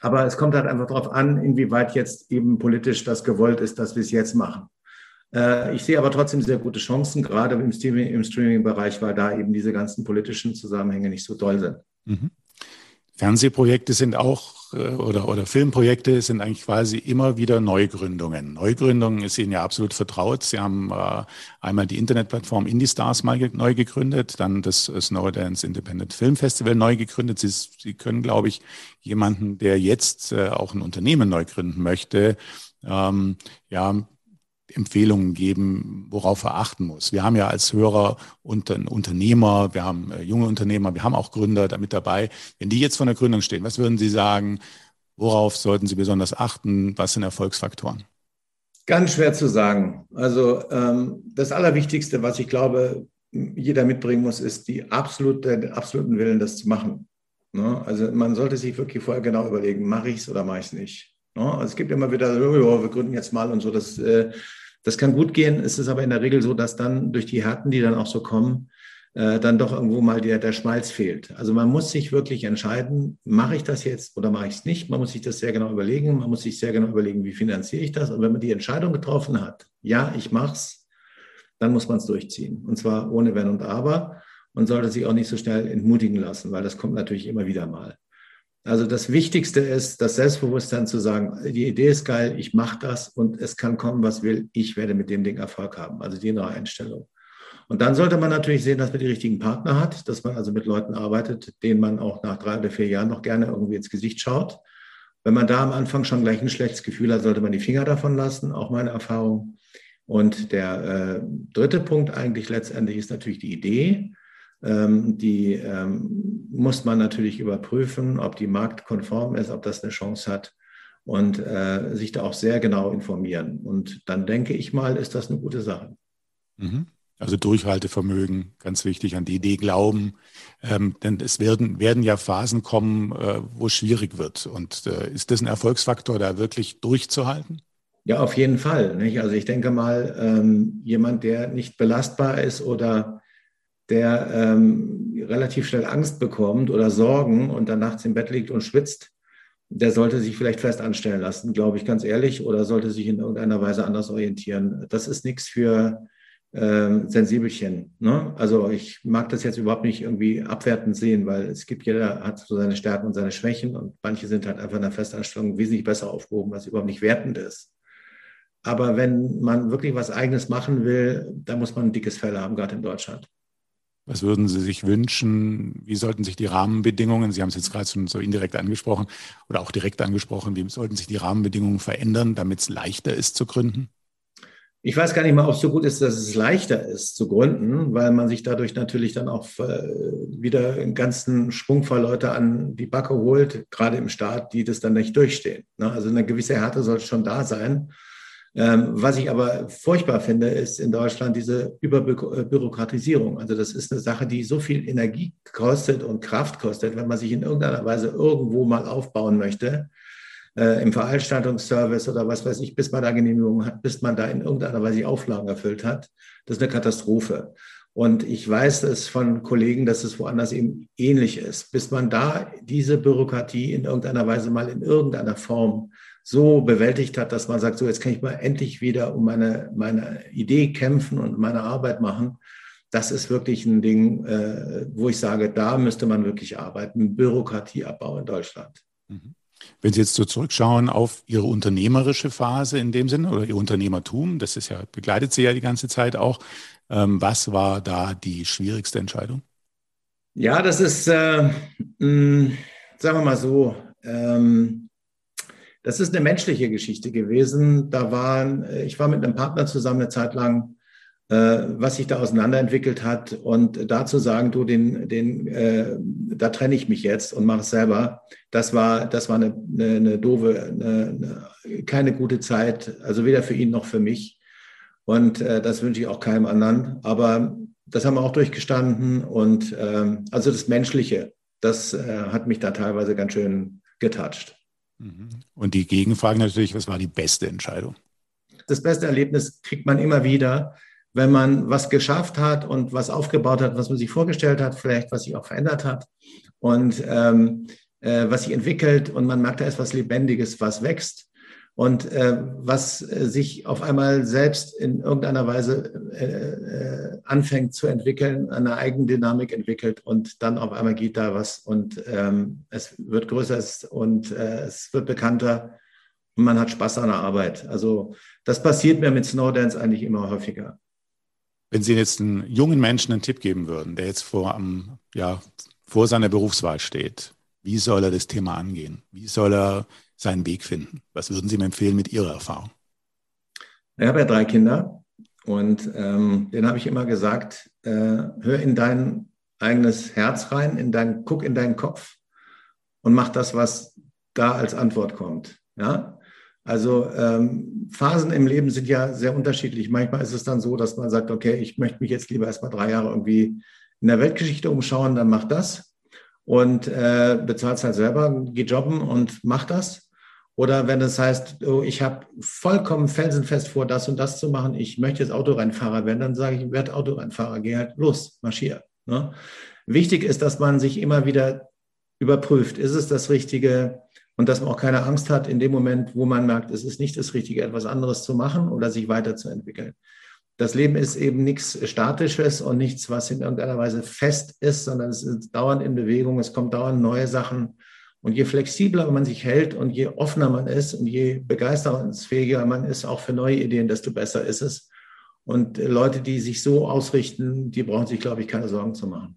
Speaker 1: Aber es kommt halt einfach darauf an, inwieweit jetzt eben politisch das gewollt ist, dass wir es jetzt machen. Äh, ich sehe aber trotzdem sehr gute Chancen, gerade im, Streaming, im Streaming-Bereich, weil da eben diese ganzen politischen Zusammenhänge nicht so toll sind. Mhm.
Speaker 2: Fernsehprojekte sind auch äh, oder, oder Filmprojekte sind eigentlich quasi immer wieder Neugründungen. Neugründungen ist Ihnen ja absolut vertraut. Sie haben äh, einmal die Internetplattform IndieStars mal ge neu gegründet, dann das Snowdance Independent Film Festival neu gegründet. Sie, Sie können, glaube ich, jemanden, der jetzt äh, auch ein Unternehmen neu gründen möchte, ähm, ja, Empfehlungen geben, worauf er achten muss. Wir haben ja als Hörer unter, Unternehmer, wir haben äh, junge Unternehmer, wir haben auch Gründer damit dabei. Wenn die jetzt vor der Gründung stehen, was würden Sie sagen, worauf sollten Sie besonders achten? Was sind Erfolgsfaktoren?
Speaker 1: Ganz schwer zu sagen. Also ähm, das Allerwichtigste, was ich glaube, jeder mitbringen muss, ist die absolute, den absoluten Willen, das zu machen. Ne? Also man sollte sich wirklich vorher genau überlegen, mache ich es oder mache ich es nicht. Ne? Also es gibt immer wieder, oh, wir gründen jetzt mal und so. Das äh, das kann gut gehen. Es ist aber in der Regel so, dass dann durch die Härten, die dann auch so kommen, äh, dann doch irgendwo mal der, der Schmalz fehlt. Also man muss sich wirklich entscheiden, mache ich das jetzt oder mache ich es nicht. Man muss sich das sehr genau überlegen. Man muss sich sehr genau überlegen, wie finanziere ich das. Und wenn man die Entscheidung getroffen hat, ja, ich mache es, dann muss man es durchziehen. Und zwar ohne Wenn und Aber und sollte sich auch nicht so schnell entmutigen lassen, weil das kommt natürlich immer wieder mal. Also das Wichtigste ist, das Selbstbewusstsein zu sagen, die Idee ist geil, ich mache das und es kann kommen, was will, ich werde mit dem Ding Erfolg haben. Also die innere Einstellung. Und dann sollte man natürlich sehen, dass man die richtigen Partner hat, dass man also mit Leuten arbeitet, denen man auch nach drei oder vier Jahren noch gerne irgendwie ins Gesicht schaut. Wenn man da am Anfang schon gleich ein schlechtes Gefühl hat, sollte man die Finger davon lassen, auch meine Erfahrung. Und der äh, dritte Punkt eigentlich letztendlich ist natürlich die Idee. Ähm, die ähm, muss man natürlich überprüfen, ob die marktkonform ist, ob das eine Chance hat und äh, sich da auch sehr genau informieren. Und dann denke ich mal, ist das eine gute Sache.
Speaker 2: Mhm. Also Durchhaltevermögen, ganz wichtig, an die Idee glauben. Ähm, denn es werden, werden ja Phasen kommen, äh, wo es schwierig wird. Und äh, ist das ein Erfolgsfaktor, da wirklich durchzuhalten?
Speaker 1: Ja, auf jeden Fall. Nicht? Also ich denke mal, ähm, jemand, der nicht belastbar ist oder der ähm, relativ schnell Angst bekommt oder Sorgen und dann nachts im Bett liegt und schwitzt, der sollte sich vielleicht fest anstellen lassen, glaube ich ganz ehrlich, oder sollte sich in irgendeiner Weise anders orientieren. Das ist nichts für ähm, Sensibelchen. Ne? Also ich mag das jetzt überhaupt nicht irgendwie abwertend sehen, weil es gibt, jeder hat so seine Stärken und seine Schwächen und manche sind halt einfach in der Festanstellung wesentlich besser aufgehoben, was überhaupt nicht wertend ist. Aber wenn man wirklich was Eigenes machen will, da muss man ein dickes Fell haben, gerade in Deutschland.
Speaker 2: Was würden Sie sich wünschen? Wie sollten sich die Rahmenbedingungen, Sie haben es jetzt gerade schon so indirekt angesprochen oder auch direkt angesprochen, wie sollten sich die Rahmenbedingungen verändern, damit es leichter ist zu gründen?
Speaker 1: Ich weiß gar nicht mal, ob es so gut ist, dass es leichter ist zu gründen, weil man sich dadurch natürlich dann auch äh, wieder einen ganzen Schwung voll Leute an die Backe holt, gerade im Staat, die das dann nicht durchstehen. Ne? Also eine gewisse Härte sollte schon da sein. Ähm, was ich aber furchtbar finde, ist in Deutschland diese Überbürokratisierung. Also das ist eine Sache, die so viel Energie kostet und Kraft kostet, wenn man sich in irgendeiner Weise irgendwo mal aufbauen möchte, äh, im Veranstaltungsservice oder was weiß ich, bis man da Genehmigung hat, bis man da in irgendeiner Weise die Auflagen erfüllt hat. Das ist eine Katastrophe. Und ich weiß es von Kollegen, dass es woanders eben ähnlich ist. Bis man da diese Bürokratie in irgendeiner Weise mal in irgendeiner Form so bewältigt hat, dass man sagt, so jetzt kann ich mal endlich wieder um meine, meine Idee kämpfen und meine Arbeit machen. Das ist wirklich ein Ding, äh, wo ich sage, da müsste man wirklich arbeiten. Bürokratieabbau in Deutschland.
Speaker 2: Mhm. Wenn Sie jetzt so zurückschauen auf Ihre unternehmerische Phase in dem Sinne oder Ihr Unternehmertum, das ist ja, begleitet Sie ja die ganze Zeit auch. Ähm, was war da die schwierigste Entscheidung?
Speaker 1: Ja, das ist, äh, mh, hm, sagen wir mal so, ähm, das ist eine menschliche Geschichte gewesen. Da waren, äh, ich war mit einem Partner zusammen eine Zeit lang, äh, was sich da auseinanderentwickelt hat. Und da zu sagen, du, den, den, äh, da trenne ich mich jetzt und mache es selber, das war, das war eine, eine, eine doofe, eine, keine gute Zeit, also weder für ihn noch für mich. Und äh, das wünsche ich auch keinem anderen. Aber das haben wir auch durchgestanden. Und ähm, also das Menschliche, das äh, hat mich da teilweise ganz schön getoucht.
Speaker 2: Mhm. Und die Gegenfrage natürlich, was war die beste Entscheidung?
Speaker 1: Das beste Erlebnis kriegt man immer wieder, wenn man was geschafft hat und was aufgebaut hat, was man sich vorgestellt hat, vielleicht was sich auch verändert hat und ähm, äh, was sich entwickelt und man merkt, da ist was Lebendiges, was wächst und äh, was äh, sich auf einmal selbst in irgendeiner Weise äh, äh, anfängt zu entwickeln, eine Eigendynamik entwickelt und dann auf einmal geht da was und ähm, es wird größer und äh, es wird bekannter und man hat Spaß an der Arbeit. Also das passiert mir mit Snowdance eigentlich immer häufiger.
Speaker 2: Wenn Sie jetzt einen jungen Menschen einen Tipp geben würden, der jetzt vor, um, ja, vor seiner Berufswahl steht, wie soll er das Thema angehen? Wie soll er seinen Weg finden? Was würden Sie ihm empfehlen mit Ihrer Erfahrung?
Speaker 1: Ich habe ja drei Kinder und ähm, denen habe ich immer gesagt, äh, hör in dein eigenes Herz rein, in dein, guck in deinen Kopf und mach das, was da als Antwort kommt. Ja? Also ähm, Phasen im Leben sind ja sehr unterschiedlich. Manchmal ist es dann so, dass man sagt, okay, ich möchte mich jetzt lieber erstmal drei Jahre irgendwie in der Weltgeschichte umschauen, dann mach das und äh, bezahlt halt selber, geh jobben und mach das. Oder wenn es heißt, oh, ich habe vollkommen felsenfest vor, das und das zu machen, ich möchte jetzt Autorennfahrer werden, dann sage ich, werde Autorennfahrer, geh halt los, marschier. Ne? Wichtig ist, dass man sich immer wieder überprüft, ist es das Richtige und dass man auch keine Angst hat in dem Moment, wo man merkt, es ist nicht das Richtige, etwas anderes zu machen oder sich weiterzuentwickeln. Das Leben ist eben nichts Statisches und nichts, was in irgendeiner Weise fest ist, sondern es ist dauernd in Bewegung, es kommen dauernd neue Sachen und je flexibler man sich hält und je offener man ist und je begeisterungsfähiger man ist, auch für neue Ideen, desto besser ist es. Und Leute, die sich so ausrichten, die brauchen sich, glaube ich, keine Sorgen zu machen.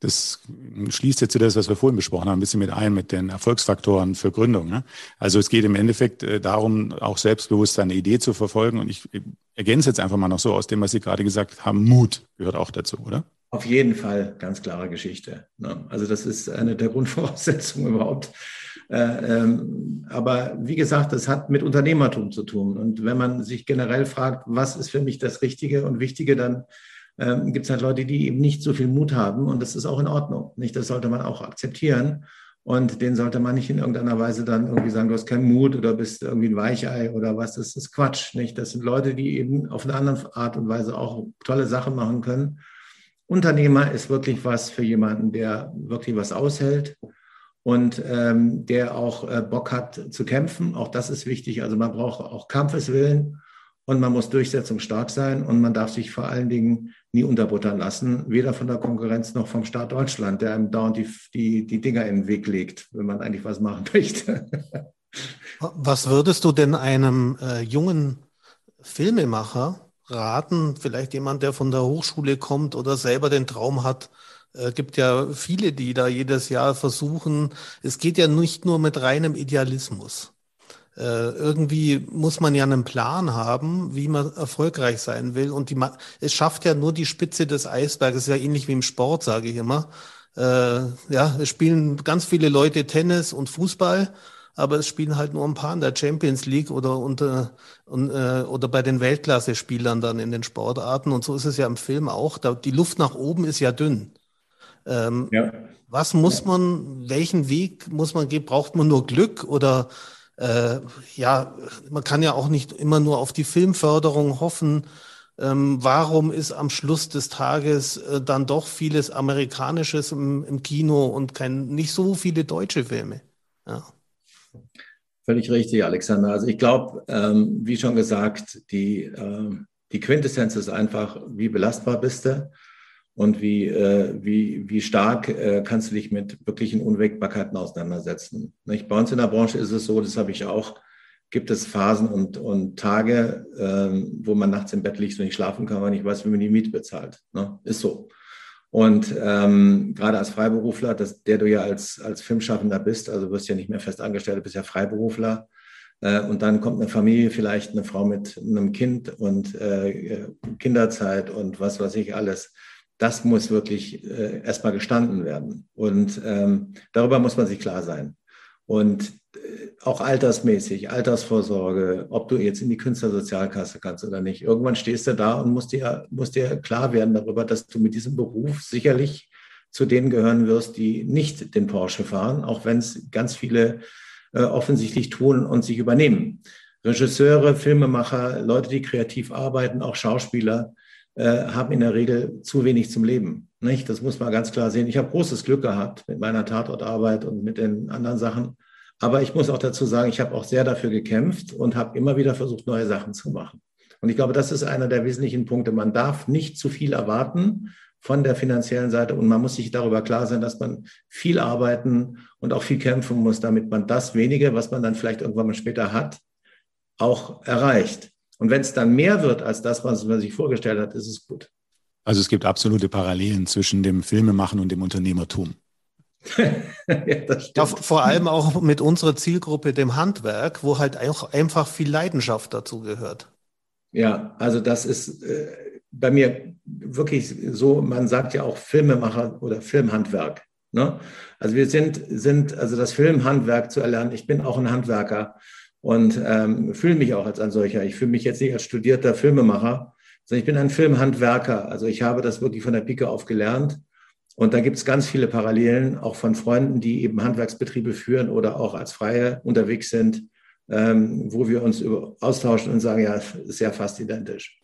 Speaker 2: Das schließt jetzt das, was wir vorhin besprochen haben, ein bisschen mit ein, mit den Erfolgsfaktoren für Gründung. Ne? Also es geht im Endeffekt äh, darum, auch selbstbewusst seine Idee zu verfolgen. Und ich ergänze jetzt einfach mal noch so aus dem, was Sie gerade gesagt haben, Mut gehört auch dazu, oder?
Speaker 1: Auf jeden Fall ganz klare Geschichte. Ne? Also das ist eine der [LAUGHS] Grundvoraussetzungen überhaupt. Äh, ähm, aber wie gesagt, das hat mit Unternehmertum zu tun. Und wenn man sich generell fragt, was ist für mich das Richtige und Wichtige, dann ähm, gibt es halt Leute, die eben nicht so viel Mut haben. Und das ist auch in Ordnung. Nicht? Das sollte man auch akzeptieren. Und den sollte man nicht in irgendeiner Weise dann irgendwie sagen, du hast keinen Mut oder bist irgendwie ein Weichei oder was. Das ist Quatsch. Nicht? Das sind Leute, die eben auf eine andere Art und Weise auch tolle Sachen machen können Unternehmer ist wirklich was für jemanden, der wirklich was aushält und ähm, der auch äh, Bock hat zu kämpfen. Auch das ist wichtig. Also man braucht auch Kampfeswillen und man muss durchsetzungsstark sein und man darf sich vor allen Dingen nie unterbuttern lassen, weder von der Konkurrenz noch vom Staat Deutschland, der einem dauernd die, die, die Dinger in den Weg legt, wenn man eigentlich was machen [LAUGHS] möchte.
Speaker 3: Was würdest du denn einem äh, jungen Filmemacher raten? Vielleicht jemand, der von der Hochschule kommt oder selber den Traum hat. Äh, gibt ja viele, die da jedes Jahr versuchen. Es geht ja nicht nur mit reinem Idealismus. Äh, irgendwie muss man ja einen Plan haben, wie man erfolgreich sein will. Und die, es schafft ja nur die Spitze des Eisberges. ist ja ähnlich wie im Sport, sage ich immer. Äh, ja, es spielen ganz viele Leute Tennis und Fußball aber es spielen halt nur ein paar in der Champions League oder unter und, äh, oder bei den Weltklasse-Spielern dann in den Sportarten. Und so ist es ja im Film auch. Da, die Luft nach oben ist ja dünn. Ähm, ja. Was muss man, welchen Weg muss man gehen? Braucht man nur Glück oder äh, ja, man kann ja auch nicht immer nur auf die Filmförderung hoffen. Ähm, warum ist am Schluss des Tages äh, dann doch vieles Amerikanisches im, im Kino und kein, nicht so viele deutsche Filme? Ja.
Speaker 1: Völlig richtig, Alexander. Also ich glaube, ähm, wie schon gesagt, die, äh, die Quintessenz ist einfach, wie belastbar bist du und wie, äh, wie, wie stark äh, kannst du dich mit wirklichen Unwägbarkeiten auseinandersetzen. Nicht? Bei uns in der Branche ist es so, das habe ich auch, gibt es Phasen und, und Tage, ähm, wo man nachts im Bett liegt und nicht schlafen kann, weil nicht weiß, wie man die Miete bezahlt. Ne? Ist so. Und ähm, gerade als Freiberufler, das, der du ja als, als Filmschaffender bist, also wirst ja nicht mehr fest angestellt, bist ja Freiberufler. Äh, und dann kommt eine Familie, vielleicht eine Frau mit einem Kind und äh, Kinderzeit und was weiß ich alles. Das muss wirklich äh, erstmal gestanden werden. Und ähm, darüber muss man sich klar sein. Und auch altersmäßig, Altersvorsorge, ob du jetzt in die Künstlersozialkasse kannst oder nicht. Irgendwann stehst du da und musst dir, musst dir klar werden darüber, dass du mit diesem Beruf sicherlich zu denen gehören wirst, die nicht den Porsche fahren, auch wenn es ganz viele äh, offensichtlich tun und sich übernehmen. Regisseure, Filmemacher, Leute, die kreativ arbeiten, auch Schauspieler, äh, haben in der Regel zu wenig zum Leben. Nicht? Das muss man ganz klar sehen. Ich habe großes Glück gehabt mit meiner Tatortarbeit und mit den anderen Sachen. Aber ich muss auch dazu sagen, ich habe auch sehr dafür gekämpft und habe immer wieder versucht, neue Sachen zu machen. Und ich glaube, das ist einer der wesentlichen Punkte. Man darf nicht zu viel erwarten von der finanziellen Seite und man muss sich darüber klar sein, dass man viel arbeiten und auch viel kämpfen muss, damit man das wenige, was man dann vielleicht irgendwann mal später hat, auch erreicht. Und wenn es dann mehr wird als das, was man sich vorgestellt hat, ist es gut.
Speaker 2: Also es gibt absolute Parallelen zwischen dem Filmemachen und dem Unternehmertum. [LAUGHS]
Speaker 3: ja, ja, vor allem auch mit unserer Zielgruppe, dem Handwerk, wo halt auch einfach viel Leidenschaft dazu gehört.
Speaker 1: Ja, also das ist äh, bei mir wirklich so, man sagt ja auch Filmemacher oder Filmhandwerk. Ne? Also wir sind, sind, also das Filmhandwerk zu erlernen. Ich bin auch ein Handwerker und ähm, fühle mich auch als ein solcher. Ich fühle mich jetzt nicht als studierter Filmemacher, sondern ich bin ein Filmhandwerker. Also ich habe das wirklich von der Pike auf gelernt und da gibt es ganz viele Parallelen, auch von Freunden, die eben Handwerksbetriebe führen oder auch als Freie unterwegs sind, ähm, wo wir uns über, austauschen und sagen, ja, ist ja fast identisch.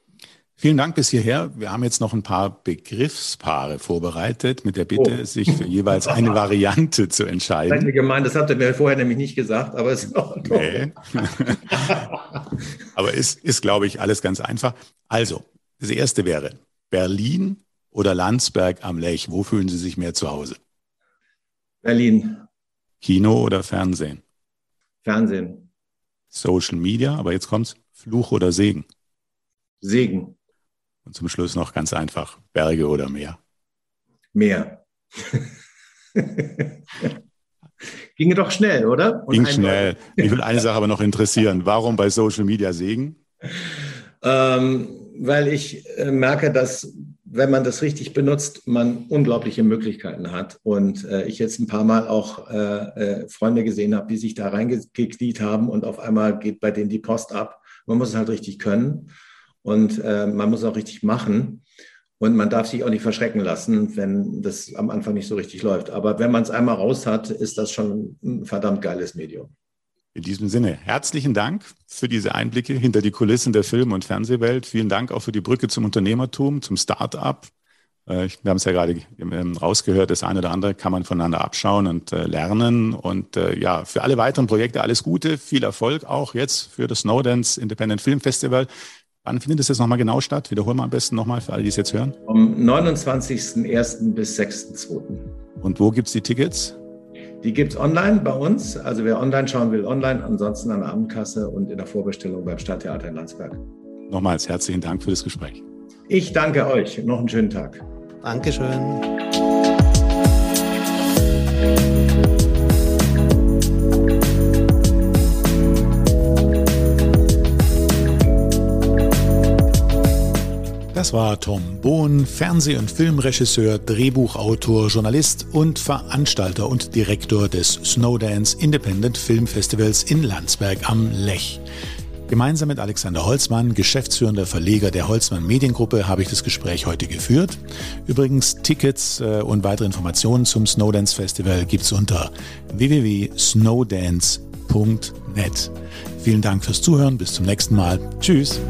Speaker 2: Vielen Dank bis hierher. Wir haben jetzt noch ein paar Begriffspaare vorbereitet, mit der Bitte, oh. sich für jeweils eine [LAUGHS] Variante zu entscheiden.
Speaker 1: Das gemeint, das habt ihr mir vorher nämlich nicht gesagt, aber es ist auch nee. [LAUGHS]
Speaker 2: Aber ist, ist, glaube ich, alles ganz einfach. Also, das erste wäre Berlin oder Landsberg am Lech? Wo fühlen Sie sich mehr zu Hause?
Speaker 1: Berlin.
Speaker 2: Kino oder Fernsehen?
Speaker 1: Fernsehen.
Speaker 2: Social Media, aber jetzt kommt's. Fluch oder Segen?
Speaker 1: Segen.
Speaker 2: Und zum Schluss noch ganz einfach. Berge oder Meer?
Speaker 1: Meer. [LAUGHS] Ginge doch schnell, oder?
Speaker 2: Und Ging schnell. Mich will eine Sache aber noch interessieren. Warum bei Social Media Segen?
Speaker 1: Ähm, weil ich äh, merke, dass wenn man das richtig benutzt, man unglaubliche Möglichkeiten hat. Und äh, ich jetzt ein paar Mal auch äh, äh, Freunde gesehen habe, die sich da reingekniet haben und auf einmal geht bei denen die Post ab. Man muss es halt richtig können und äh, man muss es auch richtig machen. Und man darf sich auch nicht verschrecken lassen, wenn das am Anfang nicht so richtig läuft. Aber wenn man es einmal raus hat, ist das schon ein verdammt geiles Medium.
Speaker 2: In diesem Sinne, herzlichen Dank für diese Einblicke hinter die Kulissen der Film- und Fernsehwelt. Vielen Dank auch für die Brücke zum Unternehmertum, zum Start-up. Äh, wir haben es ja gerade ähm, rausgehört, das eine oder andere kann man voneinander abschauen und äh, lernen. Und äh, ja, für alle weiteren Projekte alles Gute, viel Erfolg auch jetzt für das Snowdance Independent Film Festival. Wann findet es jetzt nochmal genau statt? Wiederholen wir am besten nochmal für alle, die es jetzt hören.
Speaker 1: Vom 29.01. bis 6.02.
Speaker 2: Und wo gibt es die Tickets?
Speaker 1: Die gibt es online bei uns. Also wer online schauen will, online. Ansonsten an der Abendkasse und in der Vorbestellung beim Stadttheater in Landsberg.
Speaker 2: Nochmals herzlichen Dank für das Gespräch.
Speaker 1: Ich danke euch. Noch einen schönen Tag.
Speaker 3: Dankeschön.
Speaker 2: Das war Tom Bohn, Fernseh- und Filmregisseur, Drehbuchautor, Journalist und Veranstalter und Direktor des Snowdance Independent Film Festivals in Landsberg am Lech. Gemeinsam mit Alexander Holzmann, geschäftsführender Verleger der Holzmann Mediengruppe, habe ich das Gespräch heute geführt. Übrigens, Tickets äh, und weitere Informationen zum Snowdance Festival gibt es unter www.snowdance.net. Vielen Dank fürs Zuhören, bis zum nächsten Mal. Tschüss.